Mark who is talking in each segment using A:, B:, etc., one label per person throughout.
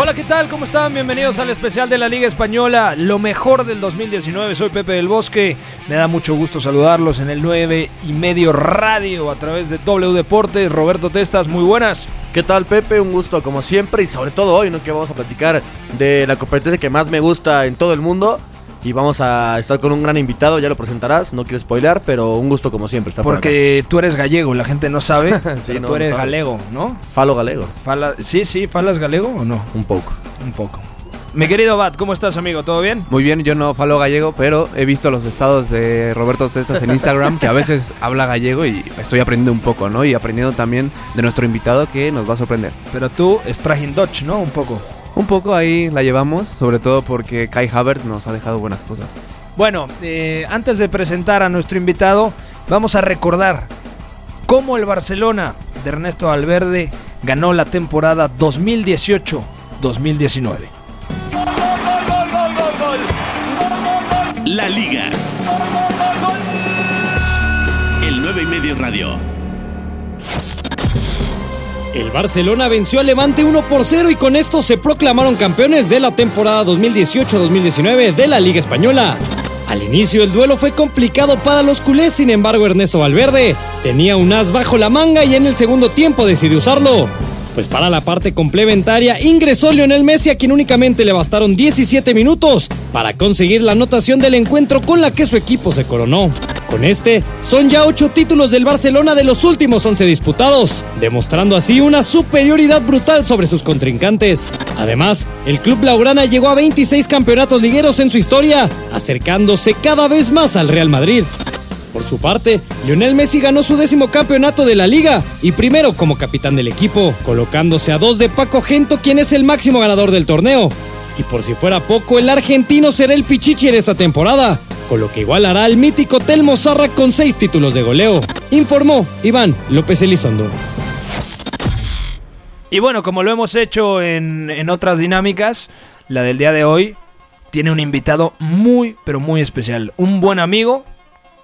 A: Hola, ¿qué tal? ¿Cómo están? Bienvenidos al especial de la Liga Española, lo mejor del 2019. Soy Pepe del Bosque. Me da mucho gusto saludarlos en el 9 y medio radio a través de W Deportes. Roberto Testas, muy buenas.
B: ¿Qué tal Pepe? Un gusto como siempre y sobre todo hoy, ¿no? Que vamos a platicar de la competencia que más me gusta en todo el mundo. Y vamos a estar con un gran invitado, ya lo presentarás, no quiero spoilear, pero un gusto como siempre estar por
A: Porque tú eres gallego, la gente no sabe,
B: Sí,
A: pero
B: no,
A: tú eres
B: no sabe.
A: galego, ¿no?
B: Falo galego,
A: Fala- sí, sí, ¿falas galego o no?
B: un poco.
A: Un poco. Mi querido Bat, ¿cómo estás, amigo? ¿Todo bien?
C: Muy bien, yo no falo gallego, pero he visto los estados de Roberto Testas en Instagram, que a veces habla gallego y estoy aprendiendo un poco, ¿no? Y aprendiendo también de nuestro invitado que nos va a sorprender.
A: Pero tú, Spraching Dutch, ¿no? Un poco.
C: Un poco ahí la llevamos, sobre todo porque Kai Havertz nos ha dejado buenas cosas.
A: Bueno, eh, antes de presentar a nuestro invitado, vamos a recordar cómo el Barcelona de Ernesto Valverde ganó la temporada 2018-2019.
D: La Liga. El 9 y medio radio.
E: El Barcelona venció al Levante 1 por 0 y con esto se proclamaron campeones de la temporada 2018-2019 de la Liga Española. Al inicio el duelo fue complicado para los culés, sin embargo Ernesto Valverde tenía un as bajo la manga y en el segundo tiempo decidió usarlo. Pues para la parte complementaria ingresó Lionel Messi a quien únicamente le bastaron 17 minutos para conseguir la anotación del encuentro con la que su equipo se coronó. Con este, son ya 8 títulos del Barcelona de los últimos 11 disputados, demostrando así una superioridad brutal sobre sus contrincantes. Además, el club Laurana llegó a 26 campeonatos ligueros en su historia, acercándose cada vez más al Real Madrid. Por su parte, Lionel Messi ganó su décimo campeonato de la liga y primero como capitán del equipo, colocándose a dos de Paco Gento, quien es el máximo ganador del torneo. Y por si fuera poco, el argentino será el pichichi en esta temporada, con lo que igualará al mítico Telmo Zarra con seis títulos de goleo. Informó Iván López Elizondo.
A: Y bueno, como lo hemos hecho en, en otras dinámicas, la del día de hoy tiene un invitado muy, pero muy especial. Un buen amigo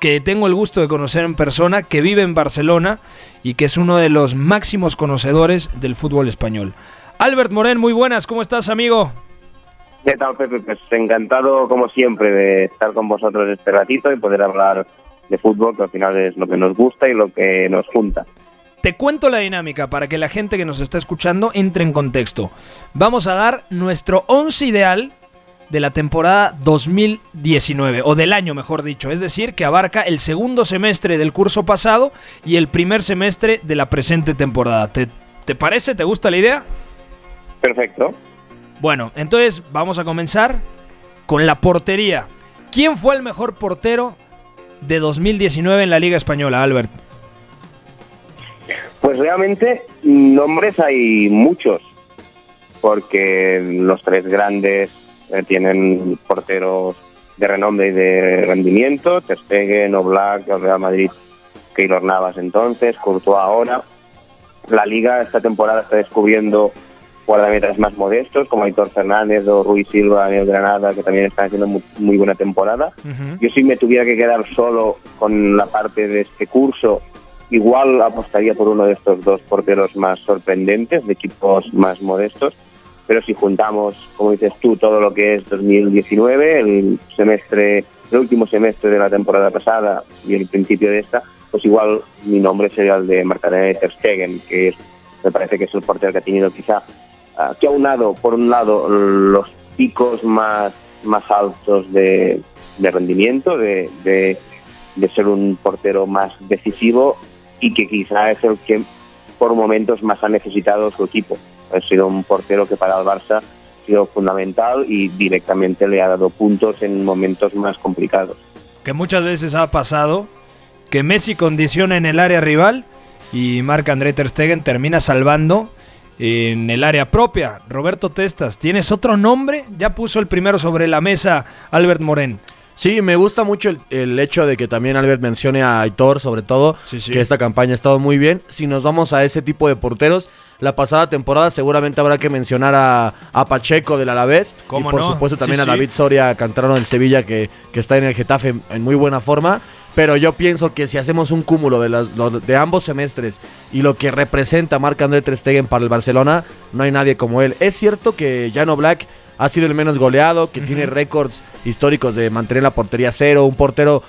A: que tengo el gusto de conocer en persona, que vive en Barcelona y que es uno de los máximos conocedores del fútbol español. Albert Morén, muy buenas, ¿cómo estás, amigo?
F: ¿Qué tal, Pepe? Pues encantado, como siempre, de estar con vosotros este ratito y poder hablar de fútbol, que al final es lo que nos gusta y lo que nos junta.
A: Te cuento la dinámica para que la gente que nos está escuchando entre en contexto. Vamos a dar nuestro 11 ideal de la temporada 2019, o del año mejor dicho, es decir, que abarca el segundo semestre del curso pasado y el primer semestre de la presente temporada. ¿Te, te parece? ¿Te gusta la idea?
F: Perfecto.
A: Bueno, entonces vamos a comenzar con la portería. ¿Quién fue el mejor portero de 2019 en la Liga Española, Albert?
F: Pues realmente nombres hay muchos, porque los tres grandes eh, tienen porteros de renombre y de rendimiento, Ter Stegen, Oblak, Real Madrid, Keylor Navas entonces, Courtois ahora. La Liga esta temporada está descubriendo guardametas más modestos, como Aitor Fernández o Ruiz Silva en el Granada, que también están haciendo muy, muy buena temporada. Yo si me tuviera que quedar solo con la parte de este curso, igual apostaría por uno de estos dos porteros más sorprendentes, de equipos más modestos. Pero si juntamos, como dices tú, todo lo que es 2019, el semestre, el último semestre de la temporada pasada y el principio de esta, pues igual mi nombre sería el de Marc-André Ter Stegen, que es, me parece que es el portero que ha tenido quizá que ha unado, por un lado, los picos más, más altos de, rendimiento, de, de, de ser un portero más decisivo y que quizá es el que por momentos más ha necesitado su equipo. Ha sido un portero que para el Barça ha sido fundamental y directamente le ha dado puntos en momentos más complicados.
A: que muchas veces ha pasado que Messi condiciona en el área rival y Marc André Ter Stegen termina salvando en el área propia. Roberto Testas, ¿tienes otro nombre? Ya puso el primero sobre la mesa Albert Morén.
B: Sí, me gusta mucho el, el hecho de que también Albert mencione a Aitor, sobre todo,
A: Sí, sí.
B: que esta campaña ha estado muy bien. Si nos vamos a ese tipo de porteros, la pasada temporada seguramente habrá que mencionar a, a Pacheco del Alavés. Y
A: ¿Cómo
B: por
A: no?
B: supuesto también
A: Sí,
B: a. David Soria, canterano del Sevilla, que, que está en el Getafe en muy buena forma. Pero yo pienso que si hacemos un cúmulo de, las, lo- de ambos semestres y lo que representa Marc-André Ter Stegen para el Barcelona, no hay nadie como él. Es cierto que Jano Black ha sido el menos goleado, que tiene récords históricos de mantener la portería cero, un portero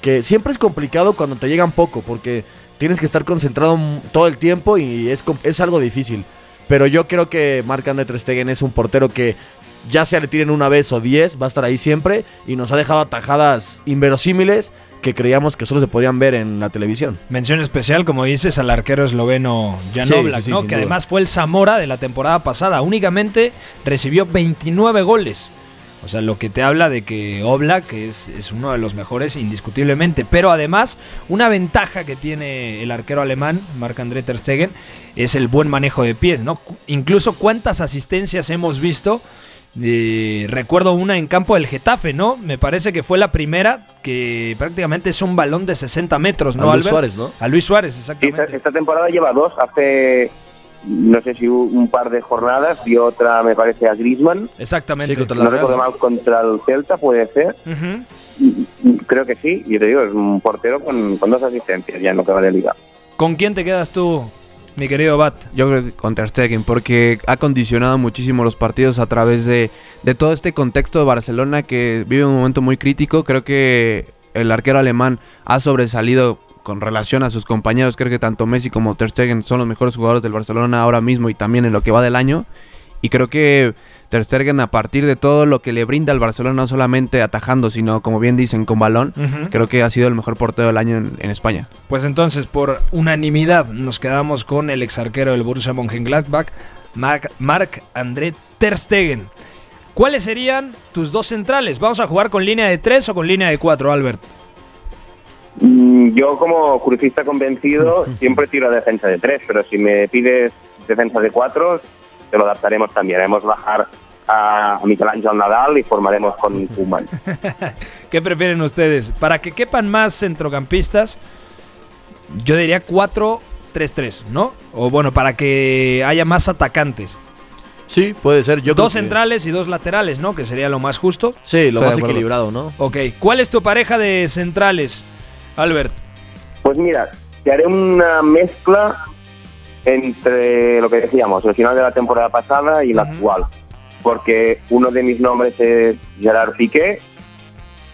B: que siempre es complicado cuando te llegan poco, porque tienes que estar concentrado todo el tiempo y es, es algo difícil. Pero yo creo que Marc-André Ter Stegen es un portero que ya sea le tiren una vez o diez, va a estar ahí siempre y nos ha dejado atajadas inverosímiles que creíamos que solo se podrían ver en la televisión.
A: Mención especial, como dices, al arquero esloveno Jan
B: Sí,
A: Oblak,
B: sí, sí,
A: ¿no? que
B: duda.
A: además fue el Zamora de la temporada pasada. Únicamente recibió 29 goles. O sea, lo que te habla de que Oblak es, es uno de los mejores indiscutiblemente. Pero además, una ventaja que tiene el arquero alemán, Marc-André Ter Stegen, es el buen manejo de pies, ¿no? Incluso cuántas asistencias hemos visto. Eh, recuerdo una en campo del Getafe, ¿no? Me parece que fue la primera que prácticamente es un balón de 60 metros,
B: A
A: ¿no,
B: Luis
A: Albert?
B: Suárez, ¿no?
A: A Luis Suárez,
F: Sí, esta,
A: exactamente.
F: esta temporada lleva dos. Hace, no sé si un par de jornadas y otra, me parece, a Griezmann.
A: Exactamente.
B: Sí, contra
F: No
B: la
F: recuerdo
B: Real.
F: mal contra el Celta, puede ser. Y- y Creo que sí. Yo te digo, es un portero con, con dos asistencias ya en lo que va de liga.
A: ¿Con quién te quedas tú, mi querido Bat?
C: Yo creo que con Ter Stegen, porque ha condicionado muchísimo los partidos a través de, de todo este contexto de Barcelona que vive un momento muy crítico. Creo que el arquero alemán ha sobresalido con relación a sus compañeros. Creo que tanto Messi como Ter Stegen son los mejores jugadores del Barcelona ahora mismo y también en lo que va del año. Y creo que Terstegen a partir de todo lo que le brinda al Barcelona, no solamente atajando, sino como bien dicen, con balón, creo que ha sido el mejor portero del año en, España.
A: Pues entonces, por unanimidad, nos quedamos con el exarquero del Borussia Mönchengladbach, Marc André Ter Stegen. ¿Cuáles serían tus dos centrales? ¿Vamos a jugar con línea de tres o con línea de cuatro, Albert?
F: Mm, yo como crucista convencido siempre tiro a defensa de tres, pero si me pides defensa de cuatro se lo adaptaremos también. Haremos bajar a Michelangelo Nadal y formaremos con Koeman.
A: ¿Qué prefieren ustedes? Para que quepan más centrocampistas, yo diría 4-3-3, ¿no? O bueno, para que haya más atacantes.
B: Sí, puede ser.
A: Dos centrales y dos laterales, ¿no? Que sería lo más justo.
B: Sí, lo más equilibrado, ¿no?
A: Ok. ¿Cuál es tu pareja de centrales, Albert?
F: Pues mira, te haré una mezcla entre lo que decíamos, el final de la temporada pasada y la
A: Ujú.
F: actual. Porque uno de mis nombres es Gerard Piqué,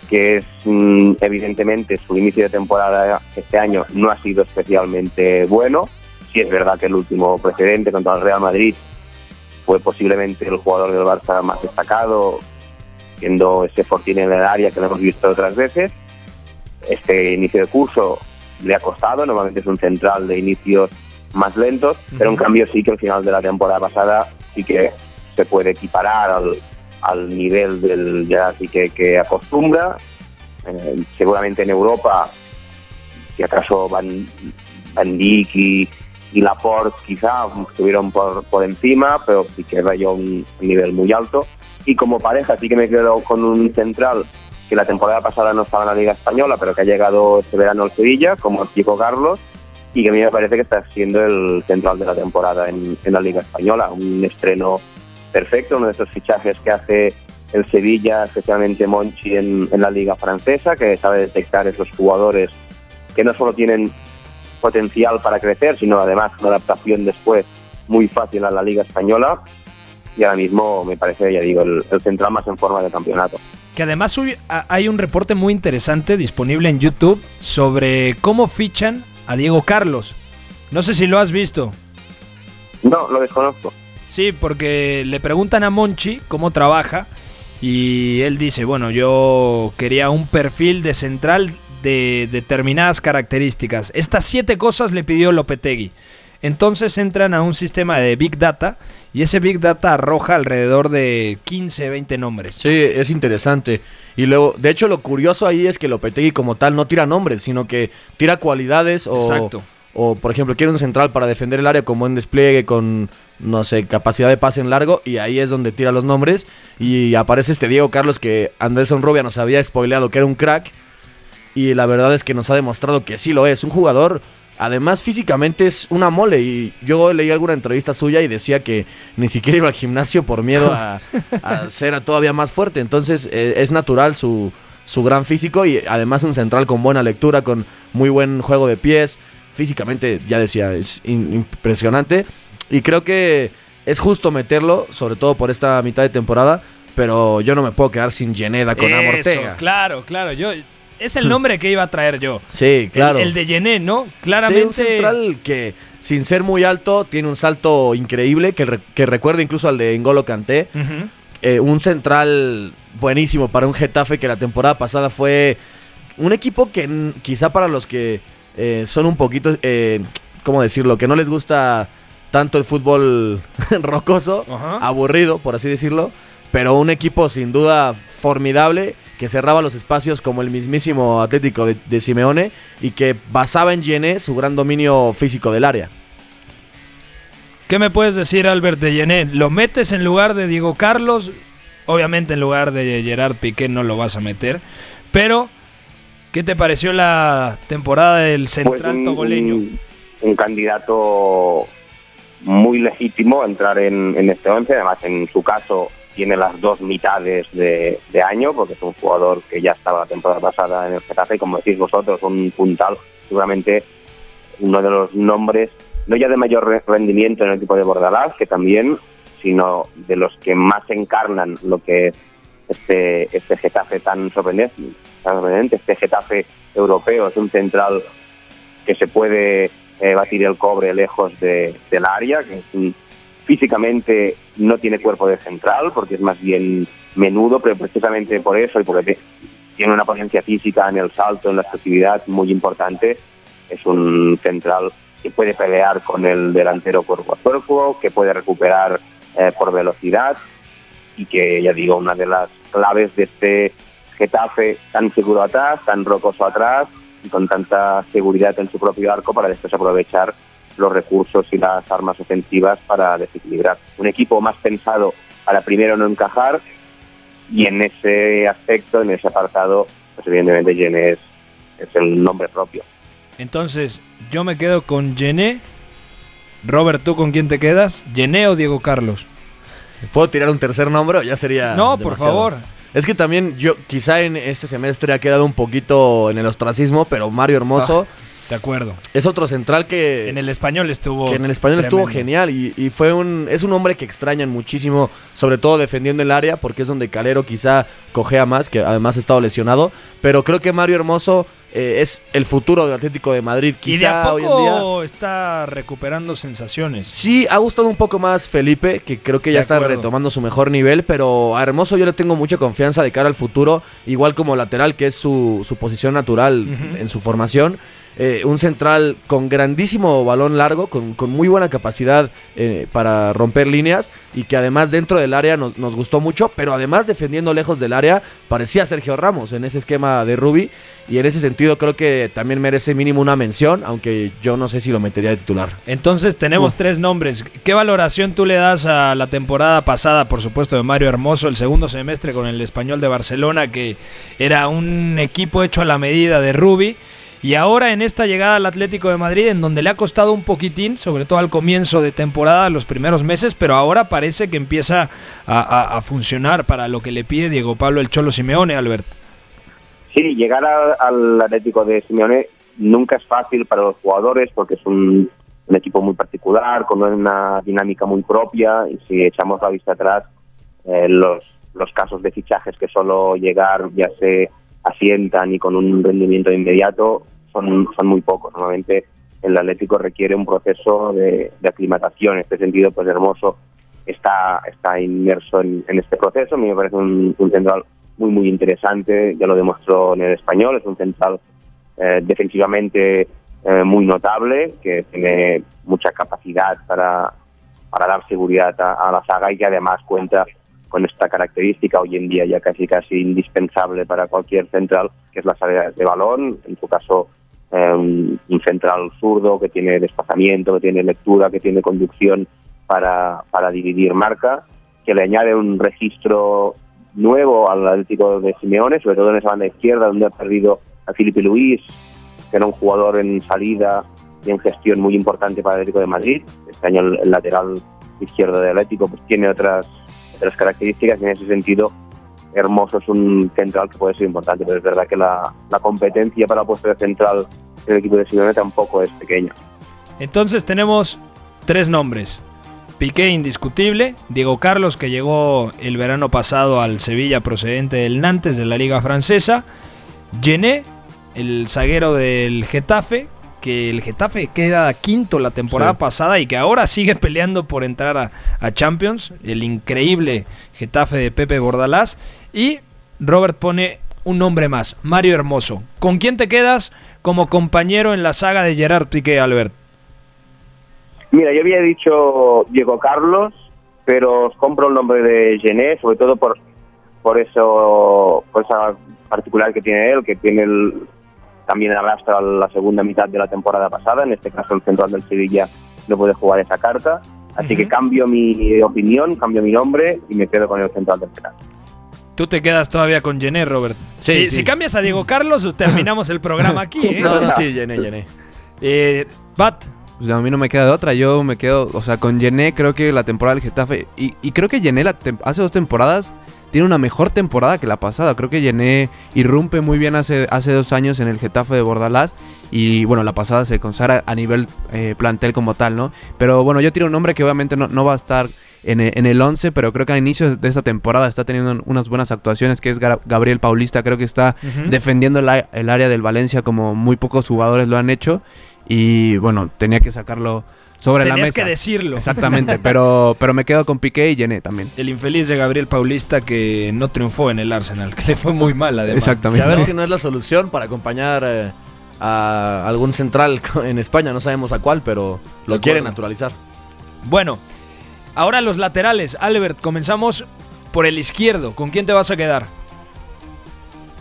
F: que es mm, evidentemente su inicio de temporada este año no ha sido especialmente bueno. Sí es verdad que el último precedente contra el Real Madrid fue posiblemente el jugador del Barça más destacado, siendo ese fortín en el área que lo hemos visto otras veces. Este inicio de curso le ha costado, normalmente es un central de inicios más lentos, pero en cambio sí que el final de la temporada pasada sí que se puede equiparar al, al nivel del Gerard Piqué que acostumbra. Eh, seguramente en Europa, si acaso Van, Van Dijk y, y Laporte quizá estuvieron por, por encima, pero Piqué rayó un nivel muy alto. Y como pareja sí que me quedo con un central que la temporada pasada no estaba en la Liga Española, pero que ha llegado este verano al Sevilla, como Chico Carlos, y que a mí me parece que está siendo el central de la temporada en, en la Liga Española. Un estreno perfecto, uno de esos fichajes que hace el Sevilla, especialmente Monchi en, en la Liga Francesa, que sabe detectar esos jugadores que no solo tienen potencial para crecer, sino además una adaptación después muy fácil a la Liga Española. Y ahora mismo me parece, ya digo, el, el central más en forma de campeonato.
A: Que además hay un reporte muy interesante disponible en YouTube sobre cómo fichan a Diego Carlos. No sé si lo has visto.
F: No, lo desconozco.
A: Sí, porque le preguntan a Monchi cómo trabaja y él dice, bueno, yo quería un perfil de central de determinadas características. Estas siete cosas le pidió Lopetegui. Entonces entran a un sistema de Big Data y ese Big Data arroja alrededor de 15, 20 nombres.
B: Sí, es interesante. Y luego, de hecho, lo curioso ahí es que Lopetegui como tal no tira nombres, sino que tira cualidades o,
A: Exacto.
B: o por ejemplo quiere un central para defender el área con buen despliegue, con no sé, capacidad de pase en largo y ahí es donde tira los nombres y aparece este Diego Carlos que Anderson Rubia nos había spoileado que era un crack y la verdad es que nos ha demostrado que sí lo es, un jugador Además, físicamente es una mole. Y yo leí alguna entrevista suya y decía que ni siquiera iba al gimnasio por miedo a, a ser todavía más fuerte. Entonces, eh, es natural su, su gran físico y además un central con buena lectura, con muy buen juego de pies. Físicamente, ya decía, es in- impresionante. Y creo que es justo meterlo, sobre todo por esta mitad de temporada. Pero yo no me puedo quedar sin Yeneda con
A: Eso,
B: Amortega.
A: claro, claro. Yo, es el nombre que iba a traer yo.
B: Sí, claro.
A: El, el de Yené, ¿no?
B: Sí,
A: Claramente.
B: un central que sin ser muy alto tiene un salto increíble que, re- que recuerda incluso al de Ngolo Kanté.
A: Ujú.
B: Eh, un central buenísimo para un Getafe que la temporada pasada fue un equipo que quizá para los que eh, son un poquito, eh, ¿cómo decirlo? Que no les gusta tanto el fútbol rocoso, aburrido, por así decirlo, pero un equipo sin duda formidable que cerraba los espacios como el mismísimo Atlético de, de Simeone y que basaba en Gené su gran dominio físico del área.
A: ¿Qué me puedes decir, Albert de Yené? ¿Lo metes en lugar de Diego Carlos? Obviamente en lugar de Gerard Piqué no lo vas a meter. Pero, ¿qué te pareció la temporada del
F: Pues
A: central
F: un,
A: togoleño?
F: un- un candidato muy legítimo a entrar en, en este 11. Además, en su caso, tiene las dos mitades de, año, porque es un jugador que ya estaba la temporada pasada en el Getafe. Y como decís vosotros, un puntal, seguramente uno de los nombres, no ya de mayor re- rendimiento en el equipo de Bordalás, que también, sino de los que más encarnan lo que es este, este Getafe tan sorprendente, tan sorprendente, este Getafe europeo. Es un central que se puede eh, batir el cobre lejos de, del área, que es un- físicamente no tiene cuerpo de central, porque es más bien menudo, pero precisamente por eso y porque tiene una potencia física en el salto, en la explosividad muy importante, es un central que puede pelear con el delantero cuerpo a cuerpo, que puede recuperar eh, por velocidad y que, ya digo, una de las claves de este Getafe tan seguro atrás, tan rocoso atrás y con tanta seguridad en su propio arco para después aprovechar los recursos y las armas ofensivas para desequilibrar. Un equipo más pensado para primero no encajar y en ese aspecto, en ese apartado, pues evidentemente Jenny es, es el nombre propio.
A: Entonces, yo me quedo con Yené. Robert, ¿tú con quién te quedas? ¿Yené o Diego Carlos?
B: ¿Puedo tirar un tercer nombre o ya sería
A: no, por
B: demasiado?
A: favor.
B: Es que también yo quizá en este semestre ha quedado un poquito en el ostracismo, pero Mario Hermoso
A: De acuerdo.
B: es otro central que.
A: En el español estuvo.
B: que en el español estuvo genial y, y fue un es un hombre que extrañan muchísimo, sobre todo defendiendo el área, porque es donde Calero quizá cojea más, que además ha estado lesionado, pero creo que Mario Hermoso eh, es el futuro del Atlético de Madrid,
A: Y de a
B: quizá hoy en día.
A: está recuperando sensaciones.
B: Sí, ha gustado un poco más Felipe, que creo que ya
A: De
B: está
A: acuerdo.
B: retomando su mejor nivel, pero a Hermoso yo le tengo mucha confianza de cara al futuro, igual como lateral, que es su, su posición natural en su formación. Eh, un central con grandísimo balón largo, con, con muy buena capacidad eh, para romper líneas y que además dentro del área nos, nos gustó mucho, pero además defendiendo lejos del área parecía Sergio Ramos en ese esquema de Ruby y en ese sentido creo que también merece mínimo una mención, aunque yo no sé si lo metería de titular.
A: Entonces tenemos tres nombres. ¿Qué valoración tú le das a la temporada pasada, por supuesto, de Mario Hermoso, el segundo semestre con el español de Barcelona, que era un equipo hecho a la medida de Rubi? Y ahora en esta llegada al Atlético de Madrid, en donde le ha costado un poquitín, sobre todo al comienzo de temporada, los primeros meses, pero ahora parece que empieza a, funcionar para lo que le pide Diego Pablo el Cholo Simeone, Albert.
F: Sí, llegar al Atlético de Simeone nunca es fácil para los jugadores porque es un, un equipo muy particular, con una dinámica muy propia y si echamos la vista atrás, eh, los, los casos de fichajes que solo llegar ya se asientan y con un rendimiento inmediato son, muy pocos. Normalmente el Atlético requiere un proceso de, aclimatación. En este sentido, pues Hermoso está, está inmerso en, este proceso. A mí me parece un, central muy, muy interesante. Ya lo demostró en el español. Es un central eh, defensivamente eh, muy notable, que tiene mucha capacidad para, para dar seguridad a, la saga y que además cuenta con esta característica hoy en día ya casi casi indispensable para cualquier central, que es la salida de balón. En su caso, un, un central zurdo que tiene desplazamiento, que tiene lectura, que tiene conducción para, para dividir marca, que le añade un registro nuevo al Atlético de Simeone, sobre todo en esa banda izquierda donde ha perdido a Filipe Luis, que era un jugador en salida y en gestión muy importante para el Atlético de Madrid. Este año el, el lateral izquierdo del Atlético pues tiene otras, otras características y en ese sentido Hermoso es un central que puede ser importante, pero es verdad que la, la competencia para el puesto de central del equipo de Simeone tampoco es pequeña.
A: Entonces tenemos tres nombres. Piqué indiscutible, Diego Carlos que llegó el verano pasado al Sevilla procedente del Nantes de la liga francesa, Gené, el zaguero del Getafe, que el Getafe queda quinto la temporada
B: Sí.
A: pasada y que ahora sigue peleando por entrar a, a Champions, el increíble Getafe de Pepe Bordalás, y Robert pone un nombre más, Mario Hermoso. ¿Con quién te quedas como compañero en la saga de Gerard Piqué, Albert?
F: Mira, yo había dicho Diego Carlos, pero os compro el nombre de Gené, sobre todo por por eso por esa particular que tiene él, que tiene el, también arrastra la segunda mitad de la temporada pasada, en este caso el central del Sevilla no puede jugar esa carta, así que cambio mi opinión, cambio mi nombre y me quedo con el central del penal.
A: Tú te quedas todavía con Gené, Robert.
B: Sí,
A: si,
B: sí.
A: si cambias a Diego Carlos, terminamos el programa aquí, ¿eh?
B: No, no, sí, llené, llené.
A: Eh, Bat,
C: Pues a mí no me queda de otra, yo me quedo, o sea, con Yené creo que la temporada del Getafe, y, y creo que tem- hace dos temporadas tiene una mejor temporada que la pasada, creo que Yené irrumpe muy bien hace, hace dos años en el Getafe de Bordalás, y bueno, la pasada se consagra a nivel eh, plantel como tal, ¿no? Pero bueno, yo tiro un nombre que obviamente no, no va a estar en e- en el 11, pero creo que a inicios de esta temporada está teniendo unas buenas actuaciones, que es Gabriel Paulista, creo que está defendiendo el, área del Valencia como muy pocos jugadores lo han hecho. Y bueno, tenía que sacarlo sobre la
A: tenías
C: mesa.
A: que decirlo.
C: Exactamente, pero, pero me quedo con Piqué y Llené también.
A: El infeliz de Gabriel Paulista que no triunfó en el Arsenal, que le fue muy mal además.
B: Y
C: Exactamente.
B: a ver si no es la solución para acompañar eh, a algún central en España. No sabemos a cuál, pero lo quiere naturalizar.
A: Bueno, ahora los laterales. Albert, comenzamos por el izquierdo. ¿Con quién te vas a quedar?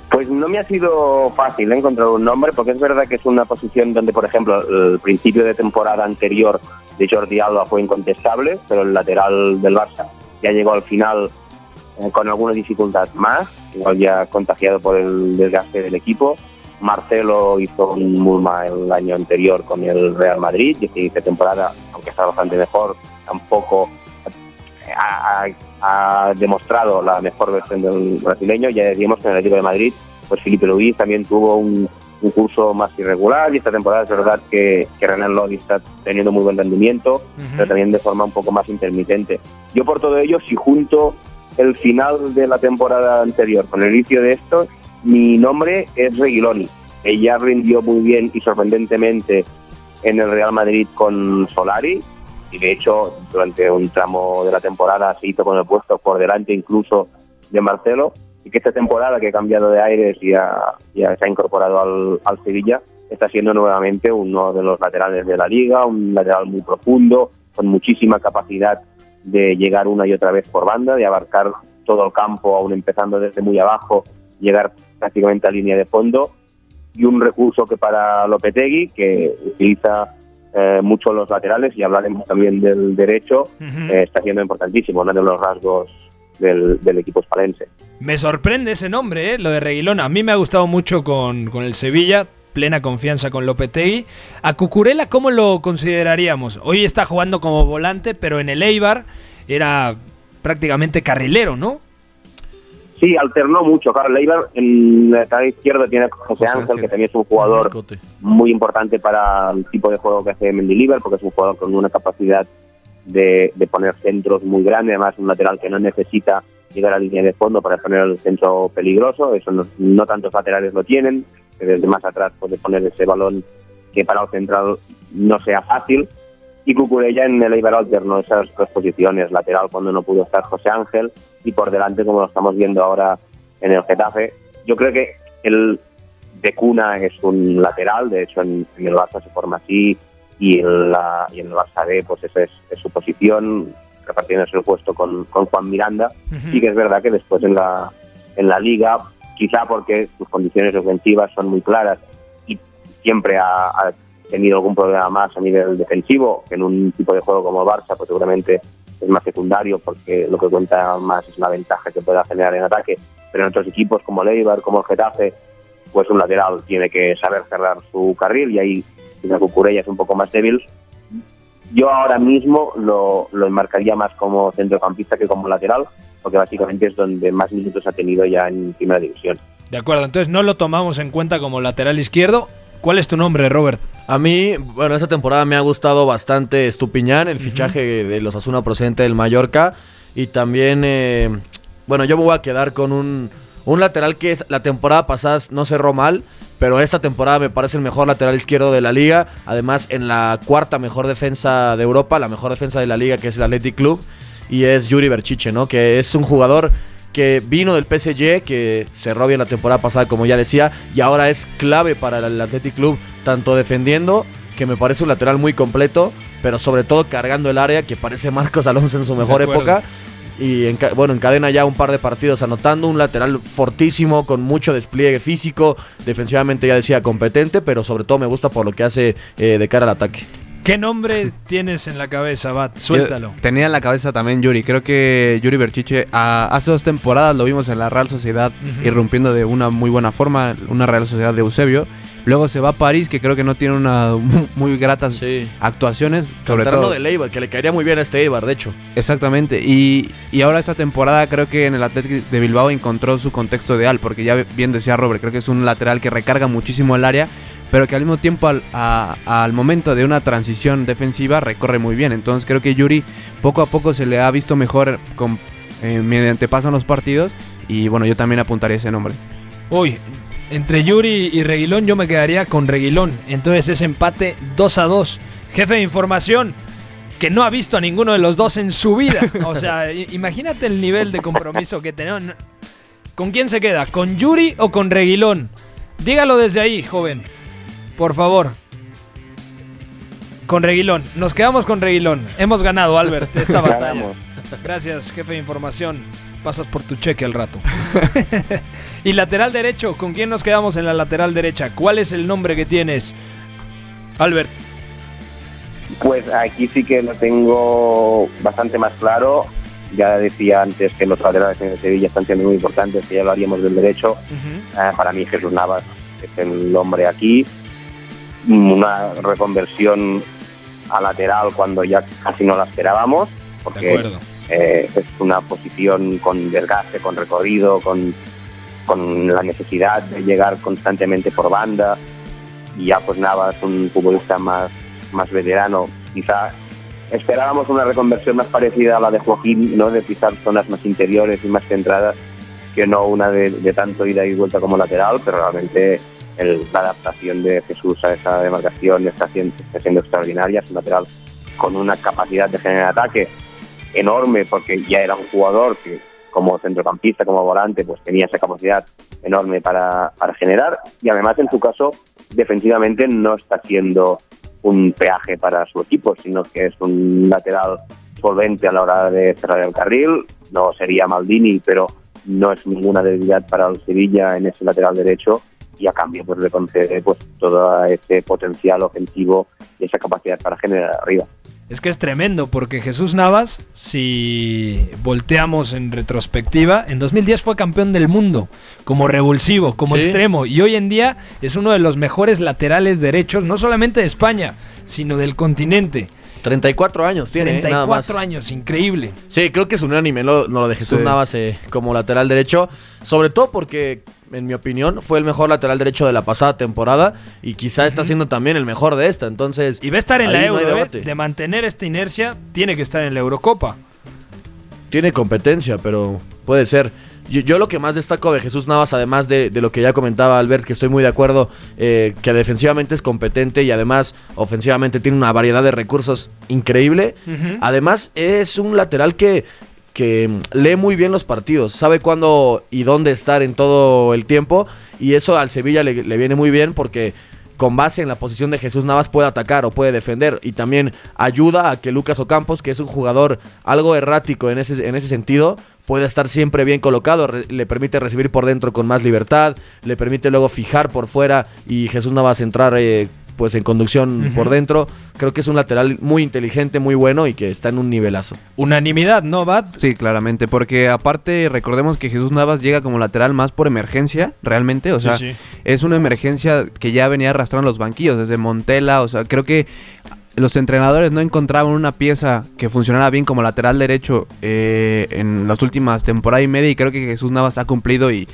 F: Pues no me ha sido fácil encontrar un nombre, porque es verdad que es una posición donde, por ejemplo, el principio de temporada anterior de Jordi Alba fue incontestable, pero el lateral del Barça ya llegó al final eh, con alguna dificultad más, igual ya contagiado por el desgaste del equipo. Marcelo hizo un muy mal el año anterior con el Real Madrid y esta temporada, aunque está bastante mejor, tampoco ha, ha- demostrado la mejor versión del brasileño. Ya decíamos que en el Atlético de Madrid, pues Felipe Luis también tuvo un, un curso más irregular y esta temporada es verdad que, que Renan Lodi está teniendo muy buen rendimiento, pero también de forma un poco más intermitente. Yo por todo ello, si junto el final de la temporada anterior con el inicio de esto, mi nombre es Reguiloni. Ella rindió muy bien y sorprendentemente en el Real Madrid con Solari y de hecho durante un tramo de la temporada se hizo con el puesto por delante incluso de Marcelo y que esta temporada que ha cambiado de aires y ha- ya se ha incorporado al, al Sevilla está siendo nuevamente uno de los laterales de la liga, un lateral muy profundo, con muchísima capacidad de llegar una y otra vez por banda, de abarcar todo el campo, aún empezando desde muy abajo, llegar prácticamente a línea de fondo y un recurso que para Lopetegui, que utiliza eh, mucho los laterales y hablaremos también del derecho, eh, está siendo importantísimo, uno de los rasgos del, del equipo espalense.
A: Me sorprende ese nombre, ¿eh? lo de Reguilón. A mí me ha gustado mucho con, con el Sevilla, plena confianza con Lopetegui. A Cucurella, ¿cómo lo consideraríamos? Hoy está jugando como volante, pero en el Eibar era prácticamente carrilero, ¿no?
F: Sí, alternó mucho. Claro, Leibar en la lateral izquierda tiene a José
C: José
F: Ángel,
C: Ángel.
F: que también es un jugador
B: Cote.
F: muy importante para el tipo de juego que hace Mendilibar, porque es un jugador con una capacidad de, de poner centros muy grande, además un lateral que no necesita llegar a línea de fondo para poner el centro peligroso, eso no, no tantos laterales lo tienen, que desde más atrás puede poner ese balón que para el central no sea fácil, y Cucurella en el Eibar alternó esas dos posiciones, lateral cuando no pudo estar José Ángel, y por delante como lo estamos viendo ahora en el Getafe. Yo creo que el de cuna es un lateral, de hecho en, en el Barça se forma así y en, la, y en el Barça B pues esa es, es su posición, repartiéndose el puesto con, con Juan Miranda. Sí que es verdad que después en la, en la liga, quizá porque sus condiciones ofensivas son muy claras y siempre ha, ha tenido algún problema más a nivel defensivo, que en un tipo de juego como el Barça, pues seguramente es más secundario porque lo que cuenta más es la ventaja que pueda generar en ataque, pero en otros equipos como el Eibar, como el Getafe, pues un lateral tiene que saber cerrar su carril y ahí la Cucurella es un poco más débil. Yo ahora mismo lo, lo enmarcaría más como centrocampista que como lateral, porque básicamente es donde más minutos ha tenido ya en primera división.
A: De acuerdo, entonces no lo tomamos en cuenta como lateral izquierdo. ¿Cuál es tu nombre, Robert?
B: A mí, bueno, esta temporada me ha gustado bastante Estupiñán, el fichaje de los Asuna procedente del Mallorca. Y también, eh, bueno, yo me voy a quedar con un, un lateral que es, la temporada pasada no cerró mal, pero esta temporada me parece el mejor lateral izquierdo de la liga. Además, en la cuarta mejor defensa de Europa, la mejor defensa de la liga, que es el Athletic Club. Y es Yuri Berchiche, ¿no? Que es un jugador que vino del PSG, que cerró bien la temporada pasada, como ya decía, y ahora es clave para el Athletic Club, tanto defendiendo, que me parece un lateral muy completo, pero sobre todo cargando el área, que parece Marcos Alonso en su mejor época. Y enca- bueno, encadena ya un par de partidos anotando, un lateral fortísimo, con mucho despliegue físico, defensivamente ya decía competente, pero sobre todo me gusta por lo que hace eh, de cara al ataque.
A: ¿Qué nombre tienes en la cabeza, Bat? Suéltalo.
C: Yo tenía en la cabeza también Yuri. Creo que Yuri Berchiche hace dos temporadas lo vimos en la Real Sociedad irrumpiendo de una muy buena forma, una Real Sociedad de Eusebio. Luego se va a París, que creo que no tiene una mu- muy gratas
B: Sí.
C: actuaciones. Sobre
B: Canterano
C: todo,
B: de Leibar, que le caería muy bien a este Eibar, de hecho.
C: Exactamente. Y, y ahora esta temporada creo que en el Athletic de Bilbao encontró su contexto ideal, porque ya bien decía Robert, creo que es un lateral que recarga muchísimo el área, pero que al mismo tiempo al, a- al momento de una transición defensiva recorre muy bien. Entonces creo que Yuri poco a poco se le ha visto mejor con, eh, mediante pasan los partidos. Y bueno, yo también apuntaría ese nombre.
A: Uy, entre Yuri y Reguilón yo me quedaría con Reguilón. Entonces es empate 2 a 2. Jefe de información que no ha visto a ninguno de los dos en su vida. O sea, imagínate el nivel de compromiso que tenemos. ¿Con quién se queda? ¿Con Yuri o con Reguilón? Dígalo desde ahí, joven. Por favor. Con Reguilón. Nos quedamos con Reguilón. Hemos ganado, Albert, esta batalla.
F: Ganamos.
A: Gracias, jefe de información. Pasas por tu cheque al rato. y lateral derecho, ¿con quién nos quedamos en la lateral derecha? ¿Cuál es el nombre que tienes? Albert.
F: Pues aquí sí que lo tengo bastante más claro. Ya decía antes que los laterales en Sevilla están siendo muy importantes, que ya lo haríamos del derecho. Eh, para mí Jesús Navas es el hombre aquí. Una reconversión a lateral cuando ya casi no la esperábamos, porque eh, es una posición con desgaste, con recorrido, con, con la necesidad de llegar constantemente por banda. Y ya pues Navas, un futbolista más, más veterano, quizá esperábamos una reconversión más parecida a la de Joaquín, ¿no? de pisar zonas más interiores y más centradas, que no una de, de tanto ida y vuelta como lateral, pero realmente el- la adaptación de Jesús a esa demarcación está siendo, está siendo extraordinaria. Es un lateral con una capacidad de generar ataque enorme, porque ya era un jugador que como centrocampista, como volante, pues tenía esa capacidad enorme para, para generar y además en su caso defensivamente no está siendo un peaje para su equipo, sino que es un lateral solvente a la hora de cerrar el carril, no sería Maldini, pero no es ninguna debilidad para el Sevilla en ese lateral derecho y a cambio pues le concede pues todo ese potencial ofensivo y esa capacidad para generar arriba.
A: Es que es tremendo porque Jesús Navas, si volteamos en retrospectiva, en 2010 fue campeón del mundo como revulsivo, como
B: Sí.
A: extremo y hoy en día es uno de los mejores laterales derechos, no solamente de España, sino del continente.
B: 34 años tiene, eh, nada más.
A: 34 años, increíble.
B: Sí, creo que es unánime lo, lo de Jesús
C: Sí.
B: Navas eh, como lateral derecho. Sobre todo porque, en mi opinión, fue el mejor lateral derecho de la pasada temporada y quizá está siendo también el mejor de esta. Entonces,
A: Y va a estar en la Euro, ¿eh?
B: debate.
A: de mantener esta inercia, tiene que estar en la Eurocopa.
B: Tiene competencia, pero puede ser. Yo, yo lo que más destaco de Jesús Navas, además de, de lo que ya comentaba Albert, que estoy muy de acuerdo, eh, que defensivamente es competente y además ofensivamente tiene una variedad de recursos increíble. Además, es un lateral que, que lee muy bien los partidos, sabe cuándo y dónde estar en todo el tiempo. Y eso al Sevilla le, le viene muy bien porque con base en la posición de Jesús Navas puede atacar o puede defender. Y también ayuda a que Lucas Ocampos, que es un jugador algo errático en ese, en ese sentido, pueda estar siempre bien colocado, le permite recibir por dentro con más libertad, le permite luego fijar por fuera y Jesús Navas entrar eh, pues en conducción por dentro. Creo que es un lateral muy inteligente, muy bueno y que está en un nivelazo.
A: Unanimidad, ¿no, Bat?
C: Sí, claramente, porque aparte recordemos que Jesús Navas llega como lateral más por emergencia, realmente, o sea,
A: sí.
C: es una emergencia que ya venía arrastrando los banquillos desde Montela, o sea, creo que los entrenadores no encontraban una pieza que funcionara bien como lateral derecho eh, en las últimas temporadas y media y creo que Jesús Navas ha cumplido y,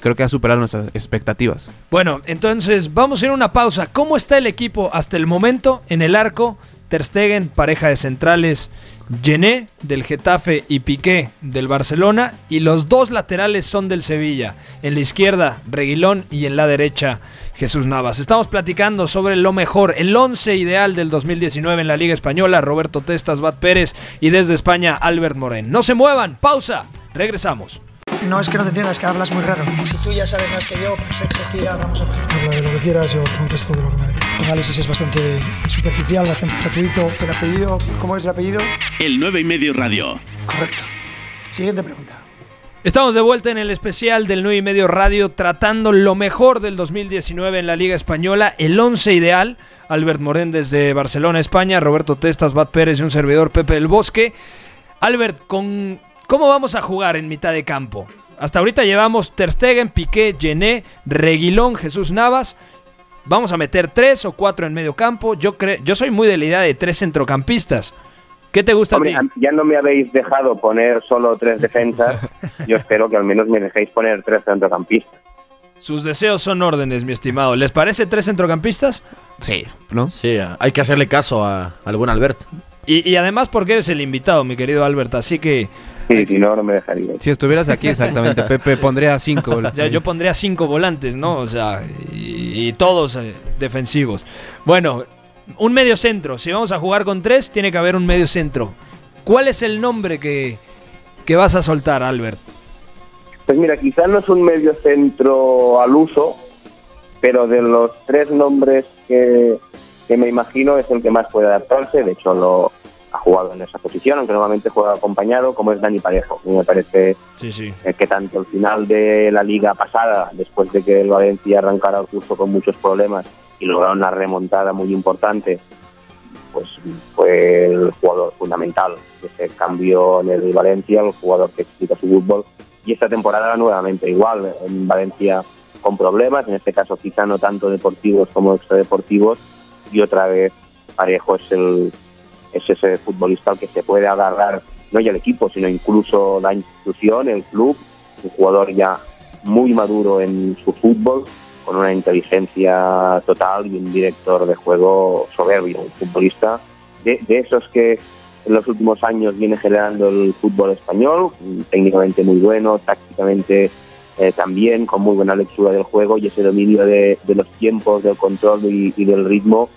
C: creo que ha superado nuestras expectativas.
A: Bueno, entonces vamos a ir a una pausa. ¿Cómo está el equipo hasta el momento en el arco? Ter Stegen, pareja de centrales, Gené del Getafe y Piqué del Barcelona y los dos laterales son del Sevilla. En la izquierda, Reguilón y en la derecha, Jesús Navas. Estamos platicando sobre lo mejor, el 11 ideal del 2019 en la Liga Española, Roberto Testas, Bat Pérez y desde España, Albert Morén. No se muevan, pausa, regresamos.
G: No es que no te entiendas, que hablas muy raro.
H: Si tú ya sabes más que yo, perfecto, tira, vamos a ver.
G: Habla de lo que quieras, yo te contesto de lo que me apetece.
H: Análisis es bastante
G: Superficial, bastante gratuito. El apellido, ¿cómo es el apellido?
D: El 9 y medio radio.
H: correcto.
G: Siguiente pregunta.
A: Estamos de vuelta en el especial del 9 y medio radio tratando lo mejor del 2019 en la Liga Española, el 11 ideal. Albert Morén desde Barcelona, España, Roberto Testas, Bat Pérez y un servidor Pepe del Bosque. Albert, con, ¿cómo vamos a jugar en mitad de campo? Hasta ahorita llevamos Ter Stegen, Piqué, Gené, Reguilón, Jesús Navas. Vamos a meter tres o cuatro en medio campo. Yo, cre- yo soy muy de la idea de tres centrocampistas. ¿Qué te gusta
F: Hombre,
A: a ti?
F: ya no me habéis dejado poner solo tres defensas. Yo espero que al menos me dejéis poner tres centrocampistas.
A: Sus deseos son órdenes, mi estimado. ¿Les parece tres centrocampistas?
C: Sí, ¿no?
B: Sí, hay que hacerle caso a- al buen Albert.
A: Y, y además porque eres el invitado, mi querido Albert, así que
F: Sí, si no, no me dejaríais.
C: Si estuvieras aquí exactamente, Pepe pondría cinco.
A: ya yo pondría cinco volantes, ¿no? O sea, y, y todos eh, defensivos. Bueno, un medio centro. Si vamos a jugar con tres, tiene que haber un medio centro. ¿Cuál es el nombre que, que vas a soltar, Albert?
F: Pues mira, quizás no es un medio centro al uso, pero de los tres nombres que, que me imagino es el que más puede adaptarse. De hecho, lo ha jugado en esa posición, aunque normalmente juega acompañado, como es Dani Parejo. Mí me parece
A: Sí, sí.
F: eh, que tanto el final de la liga pasada, después de que el Valencia arrancara el curso con muchos problemas y lograron una remontada muy importante, pues fue el jugador fundamental de ese cambio en el Valencia, el jugador que explica su fútbol. Y esta temporada nuevamente igual, en Valencia con problemas, en este caso quizá no tanto deportivos como extradeportivos, y otra vez Parejo es el es ese futbolista al que se puede agarrar no ya el equipo, sino incluso la institución, el club, un jugador ya muy maduro en su fútbol, con una inteligencia total y un director de juego soberbio, un futbolista de, de esos que en los últimos años viene generando el fútbol español, técnicamente muy bueno, tácticamente eh, también, con muy buena lectura del juego y ese dominio de, de los tiempos, del control y, y del ritmo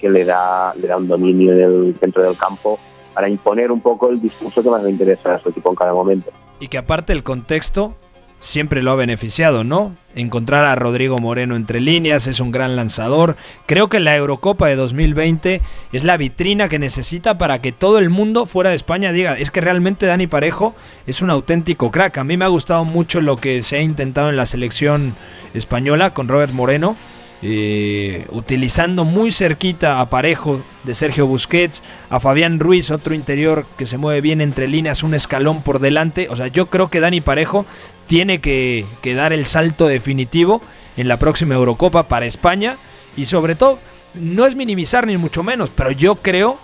F: que le da, le da un dominio del centro del campo para imponer un poco el discurso que más le interesa a su equipo en cada momento.
A: Y que aparte el contexto siempre lo ha beneficiado, ¿no? Encontrar a Rodrigo Moreno entre líneas es un gran lanzador. Creo que la Eurocopa de 2020 es la vitrina que necesita para que todo el mundo fuera de España diga, es que realmente Dani Parejo es un auténtico crack. A mí me ha gustado mucho lo que se ha intentado en la selección española con Robert Moreno. Eh, utilizando muy cerquita a Parejo de Sergio Busquets, a Fabián Ruiz, otro interior que se mueve bien entre líneas, un escalón por delante. O sea, yo creo que Dani Parejo tiene que, que dar el salto definitivo en la próxima Eurocopa para España. Y sobre todo, no es minimizar ni mucho menos, pero yo creo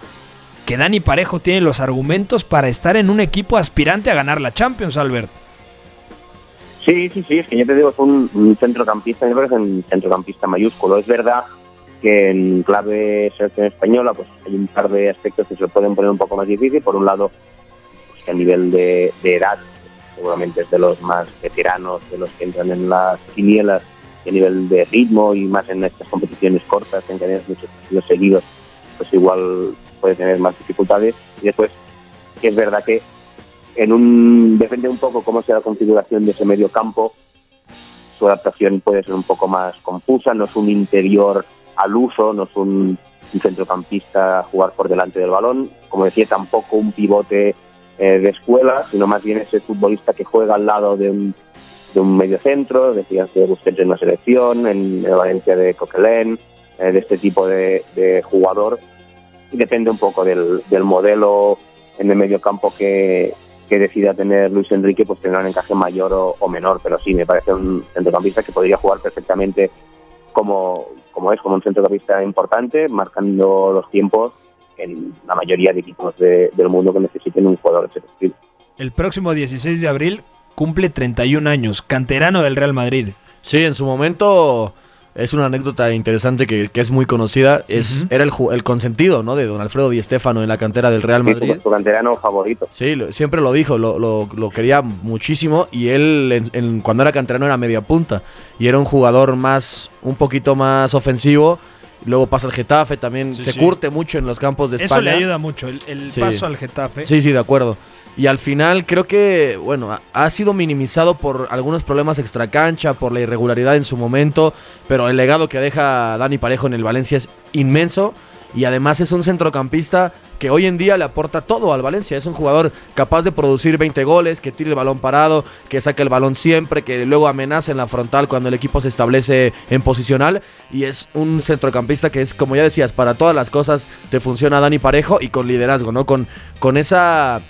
A: que Dani Parejo tiene los argumentos para estar en un equipo aspirante a ganar la Champions, Albert.
F: Sí, sí, sí, es que ya te digo, es un, centrocampista, me parece un centrocampista mayúsculo. Es verdad que en clave selección española pues hay un par de aspectos que se pueden poner un poco más difícil. Por un lado, pues, que a nivel de, edad, seguramente es de los más veteranos, de los que entran en las quinielas, a nivel de ritmo y más en estas competiciones cortas, en que muchos partidos seguidos, pues igual puede tener más dificultades. Y después, que es verdad que en un depende un poco cómo sea la configuración de ese medio campo. su adaptación puede ser un poco más confusa, no es un interior al uso, no es un, centrocampista a jugar por delante del balón, como decía, tampoco un pivote eh, de escuela, sino más bien ese futbolista que juega al lado de un, de un medio centro, decías de Busquets en una selección, en, en Valencia de Coquelin, eh, de este tipo de, de jugador, depende un poco del, del modelo en el medio campo que, que decida tener Luis Enrique, pues tendrá un encaje mayor o, o menor, pero sí, me parece un centrocampista que podría jugar perfectamente como, como es, como un centrocampista importante, marcando los tiempos en la mayoría de equipos de- del mundo que necesiten un jugador de ese estilo.
A: El próximo 16 de abril cumple 31 años, canterano del Real Madrid.
B: Sí, en su momento es una anécdota interesante que, que es muy conocida. Es. Era el, ju- el consentido ¿no? de don Alfredo Di Stéfano en la cantera del Real
F: Sí,
B: Madrid.
F: su, su canterano favorito.
B: Sí, lo- siempre lo dijo, lo, lo- lo quería muchísimo y él en- en- cuando era canterano era media punta y era un jugador más, un poquito más ofensivo. Luego pasa al Getafe, también
A: Sí,
B: se
A: sí.
B: curte mucho en los campos de
A: Eso
B: España.
A: le ayuda mucho, el, el
B: Sí.
A: paso al Getafe.
B: Sí, sí, de acuerdo. Y al final creo que, bueno, ha- ha sido minimizado por algunos problemas extracancha, por la irregularidad en su momento, pero el legado que deja Dani Parejo en el Valencia es inmenso y además es un centrocampista que hoy en día le aporta todo al Valencia. Es un jugador capaz de producir 20 goles, que tire el balón parado, que saque el balón siempre, que luego amenaza en la frontal cuando el equipo se establece en posicional. Y es un centrocampista que es, como ya decías, para todas las cosas te funciona Dani Parejo y con liderazgo, ¿no? Con, con esa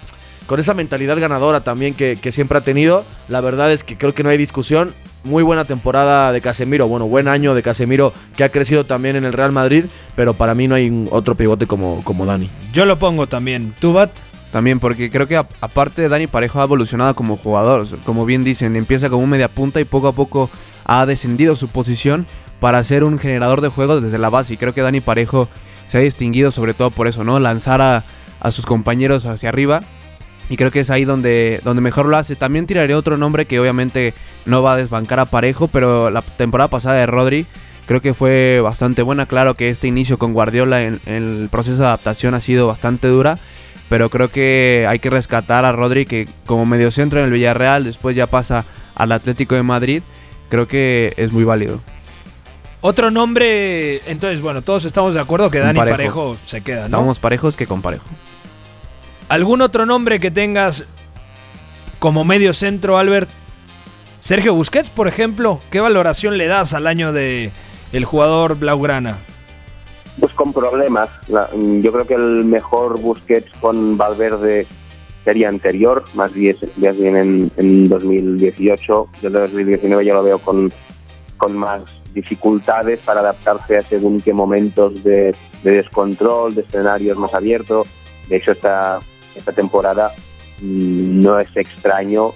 B: con esa mentalidad ganadora también que, que siempre ha tenido. La verdad es que creo que no hay discusión. Muy buena temporada de Casemiro, bueno, buen año de Casemiro que ha crecido también en el Real Madrid, pero para mí no hay otro pivote como, como Dani.
A: Yo lo pongo también. ¿Tú, Bat?
C: También porque creo que a- aparte Dani Parejo ha evolucionado como jugador. Como bien dicen, empieza como un media punta y poco a poco ha descendido su posición para ser un generador de juegos desde la base. Y creo que Dani Parejo se ha distinguido sobre todo por eso, ¿no? Lanzar a, a sus compañeros hacia arriba. Y creo que es ahí donde, donde mejor lo hace. También tiraré otro nombre que obviamente no va a desbancar a Parejo, pero la temporada pasada de Rodri creo que fue bastante buena. Claro que este inicio con Guardiola en, en el proceso de adaptación ha sido bastante dura, pero creo que hay que rescatar a Rodri que como mediocentro en el Villarreal, después ya pasa al Atlético de Madrid. Creo que es muy válido.
A: Otro nombre. Entonces, bueno, todos estamos de acuerdo que Dani Parejo,
C: parejo.
A: se queda, ¿no?
C: Estamos parejos que con parejo.
A: ¿Algún otro nombre que tengas como medio centro, Albert? Sergio Busquets, por ejemplo. ¿Qué valoración le das al año de el jugador Blaugrana?
F: Pues con problemas. Mm, yo creo que el mejor Busquets con Valverde sería anterior, más bien, en, en 2018. Yo en 2019 ya lo veo con, con más dificultades para adaptarse a según qué momentos de, de descontrol, de escenarios más abiertos. De hecho, esta, esta temporada mm, no es extraño.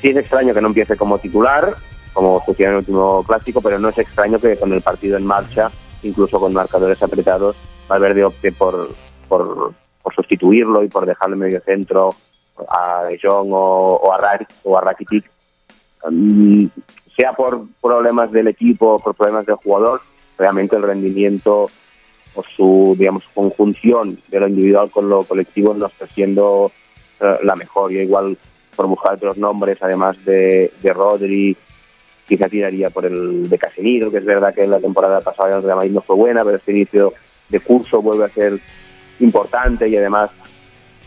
F: Sí es extraño que no empiece como titular, como sucedió en el último clásico, pero no es extraño que con el partido en marcha, incluso con marcadores apretados, Valverde opte por, por, por sustituirlo y por dejarle medio centro a Jong o, a, Ra- o a Rakitic. Mm, sea por problemas del equipo por problemas del jugador, realmente el rendimiento o su digamos conjunción de lo individual con lo colectivo no está siendo eh, la mejor. Yo igual por buscar otros nombres, además de, de Rodri, quizá tiraría por el de Casemiro, que es verdad que la temporada pasada el Real Madrid no fue buena, pero este inicio de curso vuelve a ser importante y además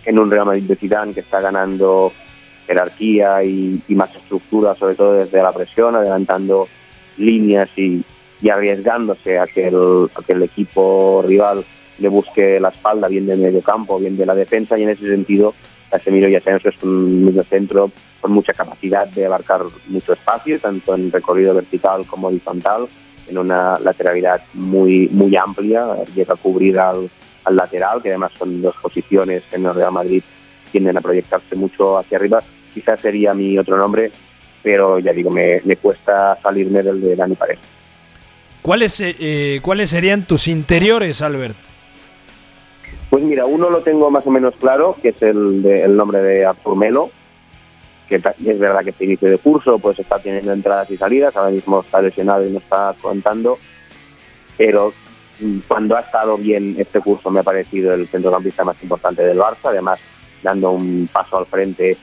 F: en un Real Madrid de Zidane que está ganando jerarquía y, y más estructura, sobre todo desde la presión, adelantando líneas y, y arriesgándose a que, el, equipo rival le busque la espalda, bien de medio campo, bien de la defensa, y en ese sentido Casemiro y Asensio es un medio centro con mucha capacidad de abarcar mucho espacio, tanto en recorrido vertical como horizontal, en una lateralidad muy muy amplia, llega a cubrir al, al lateral, que además son dos posiciones en el Real Madrid tienden a proyectarse mucho hacia arriba. Quizás sería mi otro nombre, pero ya digo, me, me cuesta salirme del de Dani Parejo.
A: ¿Cuáles, eh, eh, ¿Cuáles serían tus interiores, Albert?
F: Pues mira, uno lo tengo más o menos claro, que es el, de- el nombre de Artur Melo, que es verdad que este inicio de curso pues está teniendo entradas y salidas, ahora mismo está lesionado y no está contando, pero mm, cuando ha estado bien este curso me ha parecido el centrocampista más importante del Barça, además dando un paso al frente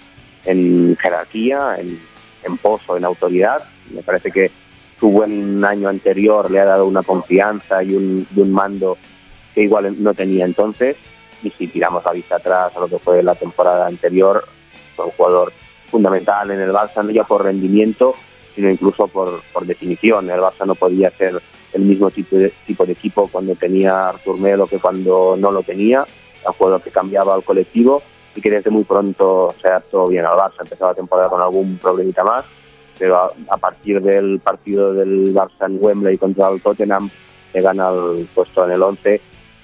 F: en jerarquía, en, en pozo, en autoridad, Me parece que su buen año anterior le ha dado una confianza y un, mando que igual no tenía entonces. Y si tiramos la vista atrás a lo que fue la temporada anterior, fue un jugador fundamental en el Barça, no ya por rendimiento, sino incluso por, por definición. El Barça no podía ser el mismo tipo de, tipo de equipo cuando tenía Artur Melo que cuando no lo tenía. Un jugador que cambiaba al colectivo y que desde muy pronto se adaptó bien al Barça. Empezó la temporada con algún problemita más, pero a, partir del partido del Barça en Wembley contra el Tottenham, se gana el puesto en el 11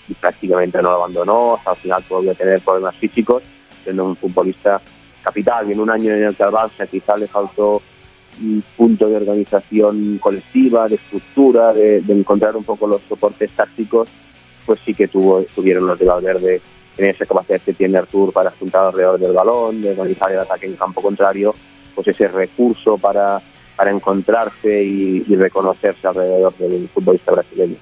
F: y prácticamente no lo abandonó. Hasta el final todavía tener problemas físicos, siendo un futbolista capital. Y en un año en el que al Barça quizá le faltó un punto de organización colectiva, de estructura, de, de encontrar un poco los soportes tácticos, pues sí que tuvo, tuvieron los de Valverde en esa capacidad que tiene Artur para juntar alrededor del balón, de organizar el ataque en campo contrario, pues ese recurso para, para encontrarse y, reconocerse alrededor del futbolista brasileño.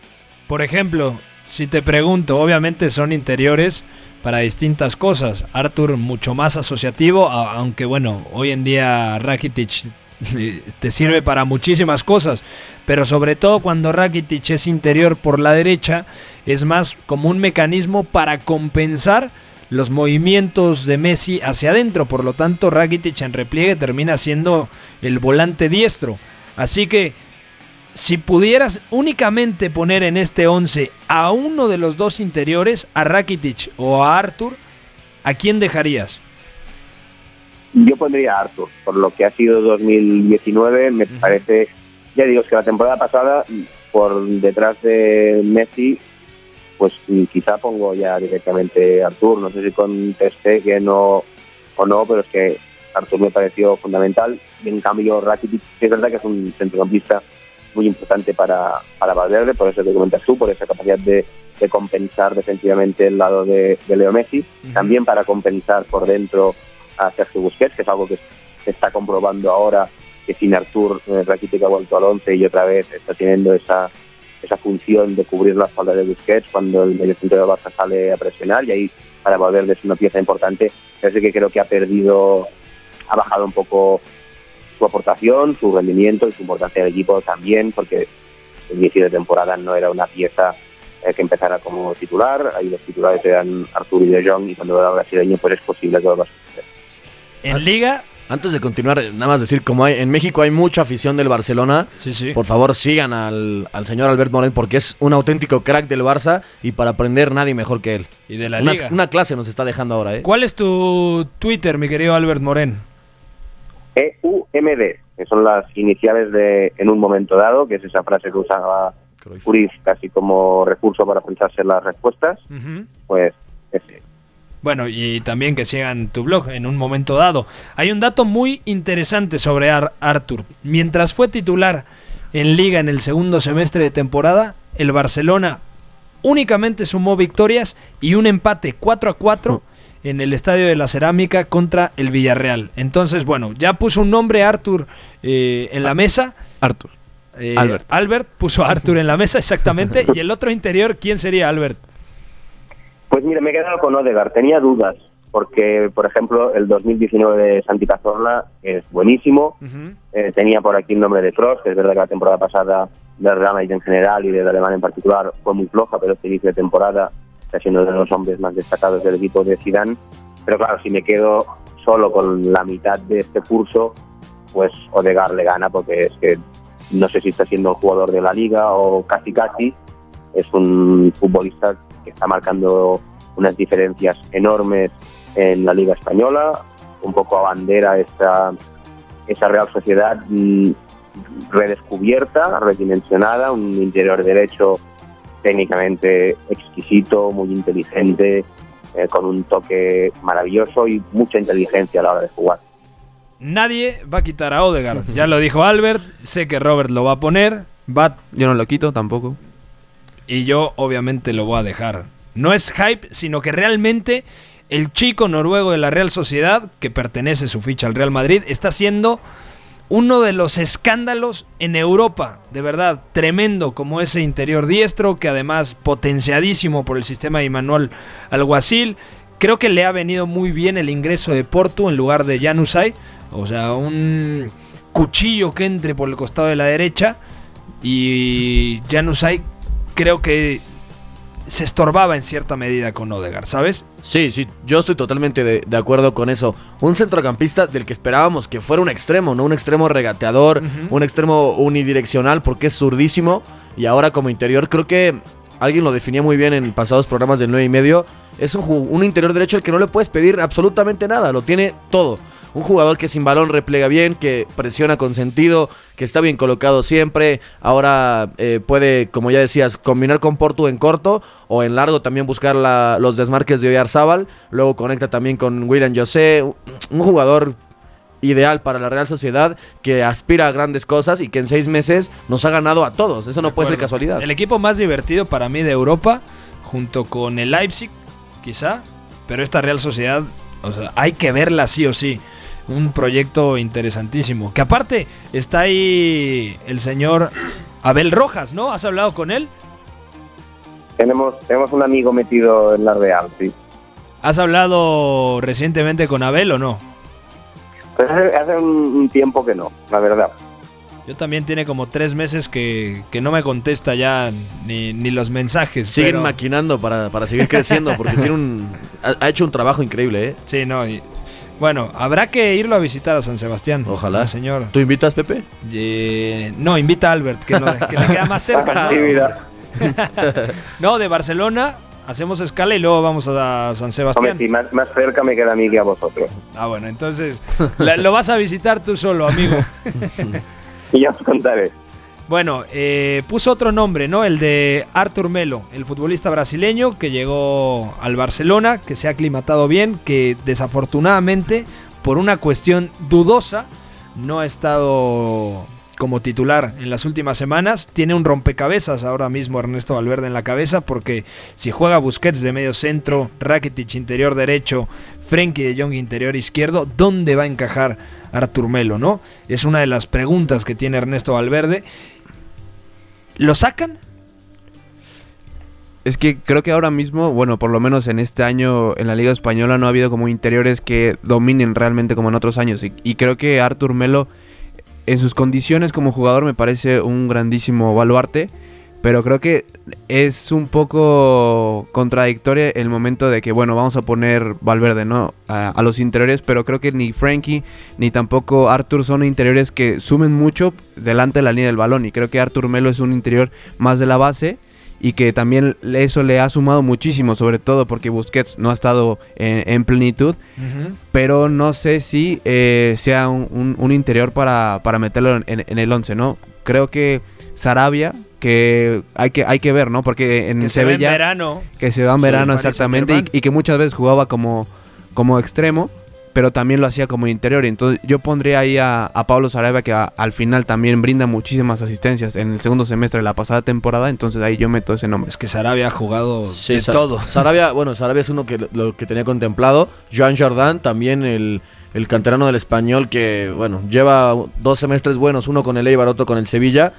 A: Por ejemplo, si te pregunto, obviamente son interiores para distintas cosas. Arthur mucho más asociativo, aunque bueno, hoy en día Rakitic eh, te sirve para muchísimas cosas, pero sobre todo cuando Rakitic es interior por la derecha, es más como un mecanismo para compensar los movimientos de Messi hacia adentro, por lo tanto Rakitic en repliegue termina siendo el volante diestro. Así que si pudieras únicamente poner en este 11 a uno de los dos interiores, a Rakitic o a Arthur, ¿a quién dejarías?
F: Yo pondría a Arthur, por lo que ha sido 2019, me parece, ya digo, es que la temporada pasada, por detrás de Messi, pues quizá pongo ya directamente a Arthur, no sé si con Ter Stegen o, no, pero es que Arthur me pareció fundamental, y en cambio Rakitic, es verdad que es un centrocampista muy importante para, para Valverde, por eso que comentas tú, por esa capacidad de, de compensar defensivamente el lado de, de Leo Messi, también para compensar por dentro a Sergio Busquets, que es algo que se está comprobando ahora, que sin Artur eh, Rakitic ha vuelto al 11 y otra vez está teniendo esa, esa función de cubrir la espalda de Busquets cuando el mediocentro del Barça sale a presionar y ahí para Valverde es una pieza importante. Es que creo que ha perdido, ha bajado un poco su aportación, su rendimiento y su importancia del equipo también, porque el inicio de temporada no era una pieza eh, que empezara como titular, ahí los titulares eran Artur y De Jong y cuando era brasileño pues es posible que lo.
A: En Liga,
B: Antes de continuar, nada más decir, como hay, en México hay mucha afición del Barcelona,
A: sí, sí.
B: por favor sigan al, al señor Albert Moreno porque es un auténtico crack del Barça y para aprender nadie mejor que él.
A: y de la
B: Una,
A: Liga.
B: una clase nos está dejando ahora, ¿eh?
A: ¿Cuál es tu Twitter, mi querido Albert Moren?
F: EUMD, que son las iniciales de en un momento dado, que es esa frase que usaba Cruyff casi como recurso para pensarse las respuestas,
A: Ujú.
F: pues ese.
A: Bueno, y también que sigan tu blog en un momento dado. Hay un dato muy interesante sobre Ar- Arthur. Mientras fue titular en Liga en el segundo semestre de temporada, el Barcelona únicamente sumó victorias y un empate 4 a 4 en el Estadio de la Cerámica contra el Villarreal. Entonces, bueno, ya puso un nombre Arthur eh, en la mesa.
C: Arthur.
A: Eh,
C: Albert.
A: Albert puso a Arthur en la mesa, exactamente. y el otro interior, ¿quién sería Albert?
F: Pues mira, me he quedado con Odegaard. Tenía dudas, porque, por ejemplo, el 2019 de Santi Cazorla es buenísimo. Eh, tenía por aquí el nombre de Kroos, que es verdad que la temporada pasada del Real Madrid en general y del Alemán en particular fue muy floja, pero este inicio de temporada está siendo de los hombres más destacados del equipo de Zidane. Pero claro, si me quedo solo con la mitad de este curso, pues Odegaard le gana, porque es que no sé si está siendo el jugador de la liga o casi casi. Es un futbolista que está marcando unas diferencias enormes en la liga española, un poco a bandera esa, esa Real Sociedad mm, redescubierta, redimensionada, un interior derecho técnicamente exquisito, muy inteligente, eh, con un toque maravilloso y mucha inteligencia a la hora de jugar.
A: Nadie va a quitar a Odegaard. Ya lo dijo Albert, sé que Robert lo va a poner, va
C: Yo no lo quito tampoco.
A: Y yo obviamente lo voy a dejar. No es hype, sino que realmente el chico noruego de la Real Sociedad, que pertenece su ficha al Real Madrid, está siendo uno de los escándalos en Europa, de verdad, tremendo como ese interior diestro, que además potenciadísimo por el sistema de Manuel Alguacil. Creo que le ha venido muy bien el ingreso de Porto en lugar de Januzaj. O sea, un, cuchillo que entre por el costado de la derecha. Y Januzaj creo que se estorbaba en cierta medida con Odegaard, ¿sabes?
B: Sí, sí, yo estoy totalmente de, de acuerdo con eso. Un centrocampista del que esperábamos que fuera un extremo, ¿no? Un extremo regateador, un extremo unidireccional porque es zurdísimo. Y ahora como interior creo que alguien lo definía muy bien en pasados programas del 9 y medio. Es un, un interior derecho al que no le puedes pedir absolutamente nada, lo tiene todo. Un jugador que sin balón replega bien, que presiona con sentido, que está bien colocado siempre. Ahora eh, puede, como ya decías, combinar con Porto en corto o en largo también buscar la- los desmarques de Oyarzábal. Luego conecta también con William José. Un- jugador ideal para la Real Sociedad que aspira a grandes cosas y que en seis meses nos ha ganado a todos. Eso no puede ser casualidad.
A: El equipo más divertido para mí de Europa, junto con el Leipzig, quizá, pero esta Real Sociedad, o sea, hay que verla sí o sí. Un proyecto interesantísimo. Que aparte está ahí el señor Abel Rojas, ¿no? ¿Has hablado con él?
F: Tenemos, tenemos un amigo metido en la Real, sí.
A: ¿Has hablado recientemente con Abel o no?
F: Pues hace, hace un, un tiempo que no, la verdad.
A: Yo también tiene como tres meses que, que no me contesta ya ni, ni los mensajes.
B: Siguen
A: pero-
B: maquinando para, para seguir creciendo porque tiene un, ha, ha hecho un trabajo increíble, ¿eh?
A: Sí, no. y- bueno, habrá que irlo a visitar a San Sebastián.
B: Ojalá.
A: señor.
B: ¿Tú invitas, Pepe?
A: Eh, no, invita a Albert, que, lo- que le queda más cerca. ¿no? De Barcelona hacemos escala y luego vamos a San
F: Hombre,
A: Sebastián.
F: sí, más, más cerca me queda a mí que a vosotros.
A: Ah, bueno, entonces la- lo vas a visitar tú solo, amigo.
F: Y ya os contaré.
A: Bueno, eh, puso otro nombre, ¿no? El de Artur Melo, el futbolista brasileño que llegó al Barcelona, que se ha aclimatado bien, que desafortunadamente, por una cuestión dudosa, no ha estado como titular en las últimas semanas. Tiene un rompecabezas ahora mismo Ernesto Valverde en la cabeza, porque si juega Busquets de medio centro, Rakitic interior derecho, Frenkie de Jong interior izquierdo, ¿dónde va a encajar Artur Melo, no? Es una de las preguntas que tiene Ernesto Valverde. ¿Lo sacan?
C: Es que creo que ahora mismo, bueno, por lo menos en este año en la Liga Española no ha habido como interiores que dominen realmente como en otros años. Y, y creo que Artur Melo, en sus condiciones como jugador, me parece un grandísimo baluarte. Pero creo que es un poco contradictorio el momento de que, bueno, vamos a poner Valverde, ¿no? A, a los interiores, pero creo que ni Frankie ni tampoco Artur son interiores que sumen mucho delante de la línea del balón. Y creo que Artur Melo es un interior más de la base y que también eso le ha sumado muchísimo, sobre todo porque Busquets no ha estado en, en plenitud, pero no sé si eh, sea un, un- un interior para, para meterlo en, en- en el 11, ¿no? Creo que Sarabia, que hay que, hay que ver, ¿no? Porque en
A: Que se ve en
C: Sevilla...
A: verano.
C: Que se va en verano exactamente y, y que muchas veces jugaba como, como extremo, pero también lo hacía como interior. Y entonces yo pondría ahí a, a Pablo Sarabia que a- al final también brinda muchísimas asistencias en el segundo semestre de la pasada temporada, entonces ahí yo meto ese nombre.
A: Es que Sarabia ha jugado
B: Sí,
A: de
B: Sa-
A: todo.
B: Sarabia, bueno, Sarabia es uno que lo- lo que tenía contemplado. Joan Jordan, también el, el canterano del español que, bueno, lleva dos semestres buenos, uno con el Eibar, otro con el Sevilla.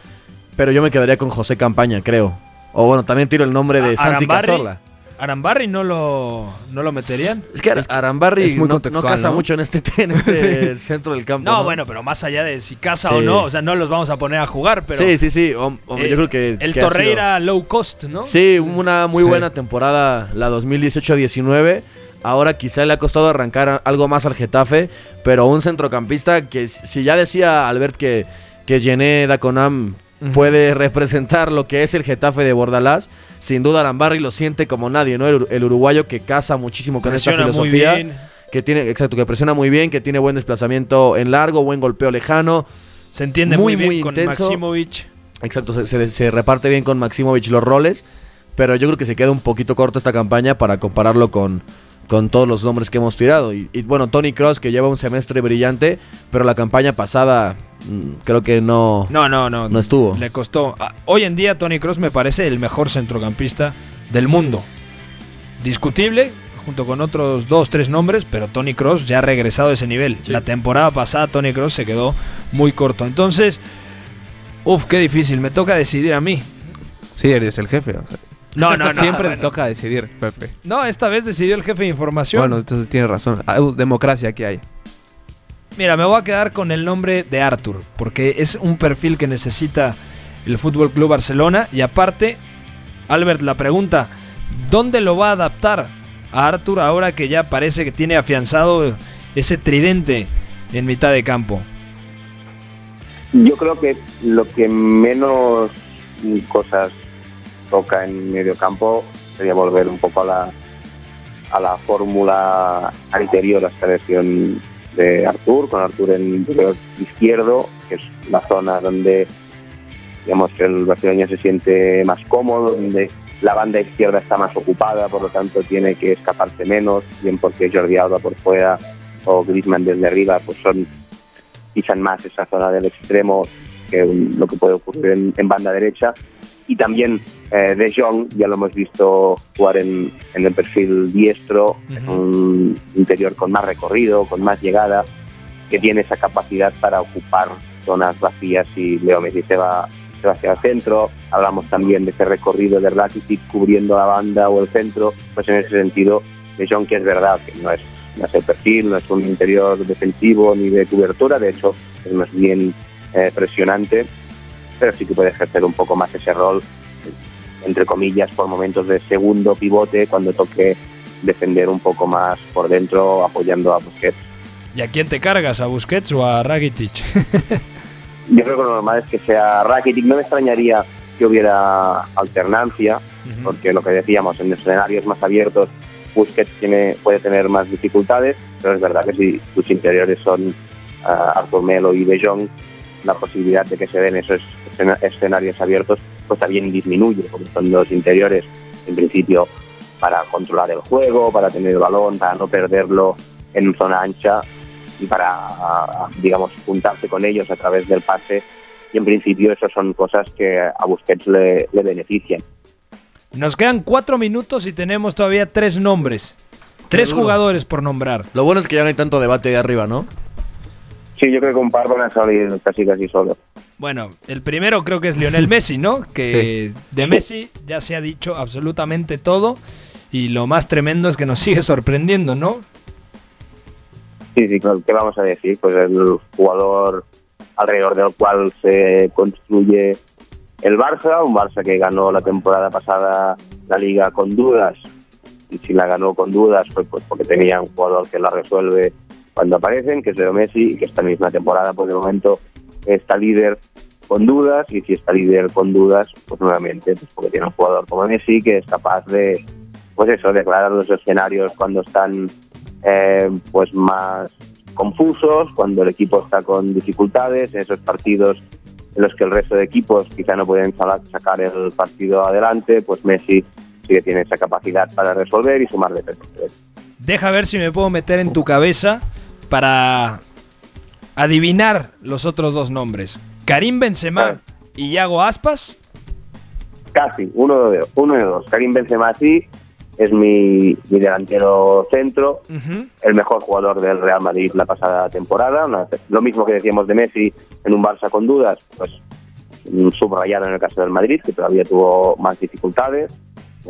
B: Pero yo me quedaría con José Campaña, creo. O bueno, también tiro el nombre de
A: A-
B: Santi
A: Arambarri.
B: Cazorla.
A: Arambarri no lo, no lo meterían.
B: Es que Ar- Arambarri
C: es muy
B: no,
C: contextual,
B: no casa
C: ¿no?
B: mucho en este, en este centro del campo.
A: No, bueno, pero más allá de si casa
B: Sí.
A: o no, o sea, no los vamos a poner a jugar, pero
B: sí, sí, sí. o- o
A: eh,
B: yo creo que.
A: el
B: que
A: Torreira low cost, ¿no?
B: Sí, una muy
C: Sí.
B: buena temporada la 2018-19. Ahora quizá le ha costado arrancar algo más al Getafe, pero un centrocampista que si ya decía Albert que, que Gené Daconam Puede representar lo que es el Getafe de Bordalás, sin duda Arambarri lo siente como nadie, ¿no? El, ur- el uruguayo que casa muchísimo con esta
A: Presiona muy
B: filosofía. Que tiene, exacto, que presiona muy bien, que tiene buen desplazamiento en largo, buen golpeo lejano.
A: Se entiende muy,
B: Muy,
A: bien
B: muy
A: con
B: intenso.
A: Maximovic.
B: Exacto, se, se- se reparte bien con Maximovic los roles, pero yo creo que se queda un poquito corta esta campaña para compararlo con, con todos los nombres que hemos tirado. Y, y, bueno, Tony Cross que lleva un semestre brillante, pero la campaña pasada mm, creo que no,
A: No, no, no.
B: no estuvo.
A: Le costó. Ah, Hoy en día Tony Cross me parece el mejor centrocampista del mundo. Discutible, junto con otros dos, tres nombres, pero Tony Cross ya ha regresado a ese nivel.
B: Sí.
A: La temporada pasada Tony Cross se quedó muy corto. Entonces, uff, qué difícil. Me toca decidir a mí.
C: Sí, eres el jefe. o sea,
A: No, no, no.
C: Siempre
A: bueno.
C: te toca decidir, Pepe.
A: No, esta vez decidió el jefe de información.
C: Bueno, entonces tienes razón. Ah, uh, democracia que hay.
A: Mira, me voy a quedar con el nombre de Arthur, porque es un perfil que necesita el Fútbol Club Barcelona. Y aparte, Albert, la pregunta: ¿dónde lo va a adaptar a Arthur ahora que ya parece que tiene afianzado ese tridente en mitad de campo?
F: Yo creo que lo que menos cosas toca en medio campo sería volver un poco a la, a la fórmula anterior a esta versión de Artur, con Artur en interior izquierdo, que es la zona donde digamos que el brasileño se siente más cómodo, donde la banda izquierda está más ocupada, por lo tanto tiene que escaparse menos, bien porque Jordi Alba por fuera o Griezmann desde arriba, pues son pisan más esa zona del extremo que lo que puede ocurrir en banda derecha. Y también eh, De Jong, ya lo hemos visto jugar en, en el perfil diestro, es un interior con más recorrido, con más llegada, que tiene esa capacidad para ocupar zonas vacías y Leo Messi se va, se va hacia el centro. Hablamos también de ese recorrido de Rakitic cubriendo la banda o el centro, pues en ese sentido, De Jong, que es verdad que no es no es el perfil, no es un interior defensivo ni de cobertura, de hecho es más bien eh, presionante, pero sí que puede ejercer un poco más ese rol, entre comillas, por momentos de segundo pivote, cuando toque defender un poco más por dentro, apoyando a Busquets.
A: ¿Y a quién te cargas? ¿A Busquets o a Rakitic?
F: Yo creo que lo normal es que sea Rakitic, no me extrañaría que hubiera alternancia, porque lo que decíamos, en escenarios más abiertos Busquets tiene, puede tener más dificultades, pero es verdad que si tus interiores son uh, Melo y De Jong, la posibilidad de que se den esos escenarios abiertos pues también disminuye, porque son dos interiores, en principio, para controlar el juego, para tener el balón, para no perderlo en zona ancha y para, digamos, juntarse con ellos a través del pase. Y en principio, eso son cosas que a Busquets le, le benefician.
A: Nos quedan cuatro minutos y tenemos todavía tres nombres. Tres jugadores por nombrar.
B: Lo bueno es que ya no hay tanto debate de arriba, ¿no?
F: Sí, yo creo que un par van a salir casi casi solo.
A: Bueno, el primero creo que es Lionel Messi, ¿no? Que de Messi ya se ha dicho absolutamente todo. Y lo más tremendo es que nos sigue sorprendiendo, ¿no?
F: Sí, sí, claro, ¿qué vamos a decir? Pues el jugador alrededor del cual se construye el Barça, un Barça que ganó la temporada pasada la liga con dudas, y si la ganó con dudas fue pues porque tenía un jugador que la resuelve cuando aparecen, que es Leo Messi, y que esta misma temporada, pues de momento está líder con dudas, y si está líder con dudas, pues nuevamente, pues porque tiene un jugador como Messi que es capaz de, pues eso, declarar los escenarios cuando están eh, pues más confusos, cuando el equipo está con dificultades, en esos partidos en los que el resto de equipos quizá no pueden sacar el partido adelante, pues Messi sí que tiene esa capacidad para resolver y sumarle tres.
A: Deja ver si me puedo meter en tu cabeza para adivinar los otros dos nombres. Karim Benzema y Iago Aspas.
F: Casi, uno de, uno de dos. Karim Benzema sí, es mi, mi delantero centro, el mejor jugador del Real Madrid la pasada temporada. Una- lo mismo que decíamos de Messi en un Barça con dudas, pues mm, subrayado en el caso del Madrid, que todavía tuvo más dificultades.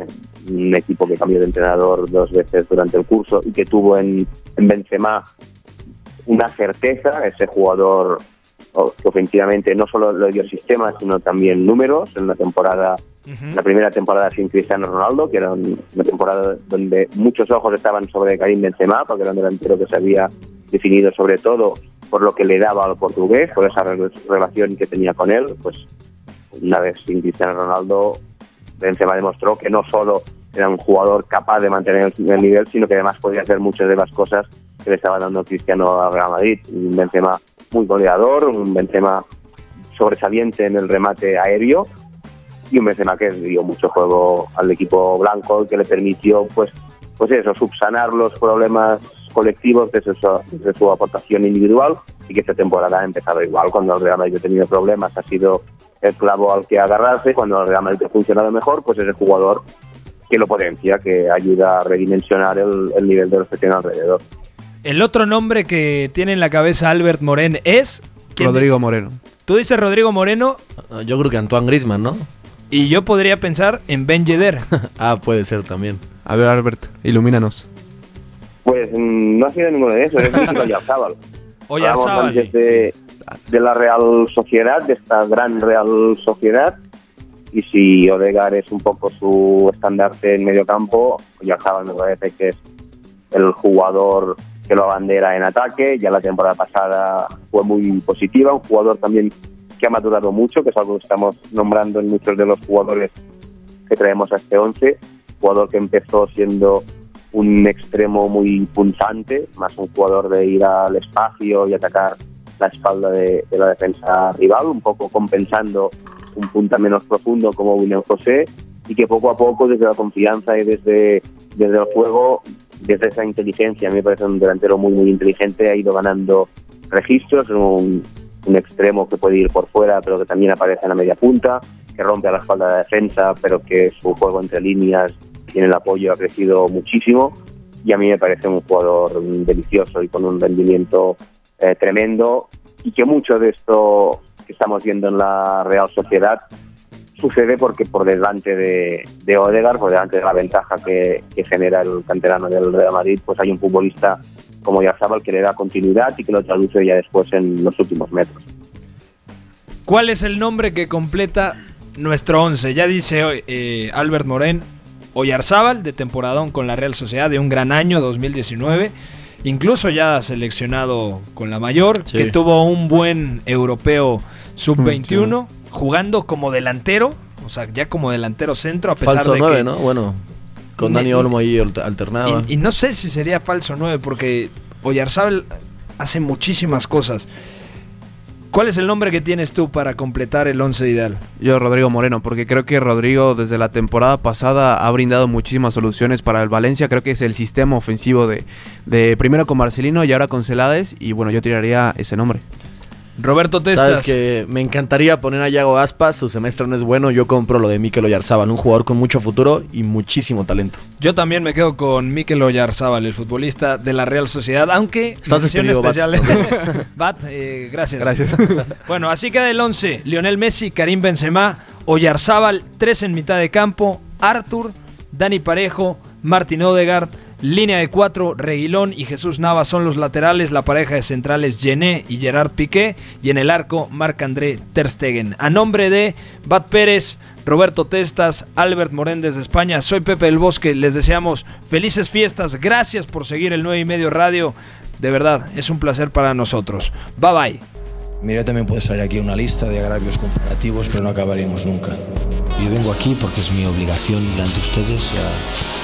F: Eh, Un equipo que cambió de entrenador dos veces durante el curso y que tuvo en, en Benzema una certeza, ese jugador que ofensivamente no solo le dio sistemas, sino también números en la temporada la primera temporada sin Cristiano Ronaldo, que era un- una temporada donde muchos ojos estaban sobre Karim Benzema, porque era un delantero que se había definido sobre todo por lo que le daba al portugués, por esa re- relación que tenía con él. Pues una vez sin Cristiano Ronaldo, Benzema demostró que no solo era un jugador capaz de mantener el nivel, sino que además podía hacer muchas de las cosas que le estaba dando Cristiano al Real Madrid. Un Benzema muy goleador, un Benzema sobresaliente en el remate aéreo y un Benzema que dio mucho juego al equipo blanco que le permitió pues pues eso subsanar los problemas colectivos desde su aportación individual y que esta temporada ha empezado igual. Cuando el Real Madrid ha tenido problemas ha sido el clavo al que agarrarse. Cuando el Real Madrid ha funcionado mejor pues es el jugador que lo potencia que ayuda a redimensionar el, el nivel de los que tiene alrededor
A: El otro nombre que tiene en la cabeza Albert Moren es. ¿quién
C: Rodrigo
A: es?
C: Moreno.
A: Tú dices Rodrigo Moreno
B: Yo creo que Antoine Grisman, ¿no?
A: y yo podría pensar en Ben Yedder.
B: ah, puede ser también.
C: A ver, Albert, ilumínanos.
F: pues mm, no ha sido ninguno de esos es Oyarzábal.
A: Oyarzábal.
F: de, de la Real Sociedad, de esta gran Real Sociedad. Y si Odegar es un poco su estandarte en medio campo, Oyarzábal me parece que es el jugador que lo abandera en ataque. Ya la temporada pasada fue muy positiva, un jugador también que ha madurado mucho, que es algo que estamos nombrando en muchos de los jugadores que traemos a este 11. Jugador que empezó siendo un extremo muy punzante, más un jugador de ir al espacio y atacar la espalda de, de la defensa rival, un poco compensando un punta menos profundo como William José y que poco a poco desde la confianza y desde, desde el juego, desde esa inteligencia, a mí me parece un delantero muy muy inteligente, ha ido ganando registros, un, extremo que puede ir por fuera pero que también aparece en la media punta, que rompe a la espalda de defensa pero que su juego entre líneas y en el apoyo ha crecido muchísimo. Y a mí me parece un jugador delicioso y con un rendimiento eh, tremendo. Y que mucho de esto que estamos viendo en la Real Sociedad sucede porque por delante de, de Odegaard, por delante de la ventaja que, que genera el canterano del Real Madrid, pues hay un futbolista como Yarzabal que le da continuidad y que lo traduce ya después en los últimos metros.
A: ¿Cuál es el nombre que completa nuestro 11? Ya dice hoy eh, Albert Morén, Oyarzábal, de temporadón con la Real Sociedad, de un gran año 2019. Incluso ya seleccionado con la mayor,
B: Sí.
A: que tuvo un buen europeo sub-21, jugando como delantero, o sea, ya como delantero centro, a pesar
B: Falso
A: de
B: 9,
A: que...
B: ¿no? Bueno, con
A: Me-
B: Dani Olmo ahí alter- alternaba.
A: Y, y no sé si sería falso 9, porque Oyarzábal hace muchísimas cosas. ¿Cuál es el nombre que tienes tú para completar el 11 ideal?
C: Yo, Rodrigo Moreno, porque creo que Rodrigo desde la temporada pasada ha brindado muchísimas soluciones para el Valencia. Creo que es el sistema ofensivo de, de primero con Marcelino y ahora con Celades. Y bueno, yo tiraría ese nombre.
A: Roberto Testas.
B: Sabes que me encantaría poner a Yago Aspas, su semestre no es bueno, yo compro lo de Mikel Oyarzábal, un jugador con mucho futuro y muchísimo talento.
A: Yo también me quedo con Mikel Oyarzábal, el futbolista de la Real Sociedad, aunque
B: Estás
A: especial. Bat, eh, gracias.
C: Gracias.
A: Bueno, así queda el 11. Lionel Messi, Karim Benzema, Oyarzábal, tres en mitad de campo, Arthur, Dani Parejo, Martin Odegaard, línea de cuatro, Reguilón y Jesús Nava son los laterales, la pareja de centrales Gené y Gerard Piqué y en el arco Marc-André Ter Stegen. A nombre de Bat Pérez, Roberto Testas, Albert Morén desde España, soy Pepe del Bosque, les deseamos felices fiestas, gracias por seguir el 9 y medio radio, de verdad, es un placer para nosotros. Bye bye.
I: Mira, también puede salir aquí una lista de agravios comparativos, pero no acabaríamos nunca.
J: Yo vengo aquí porque es mi obligación delante de ustedes. ya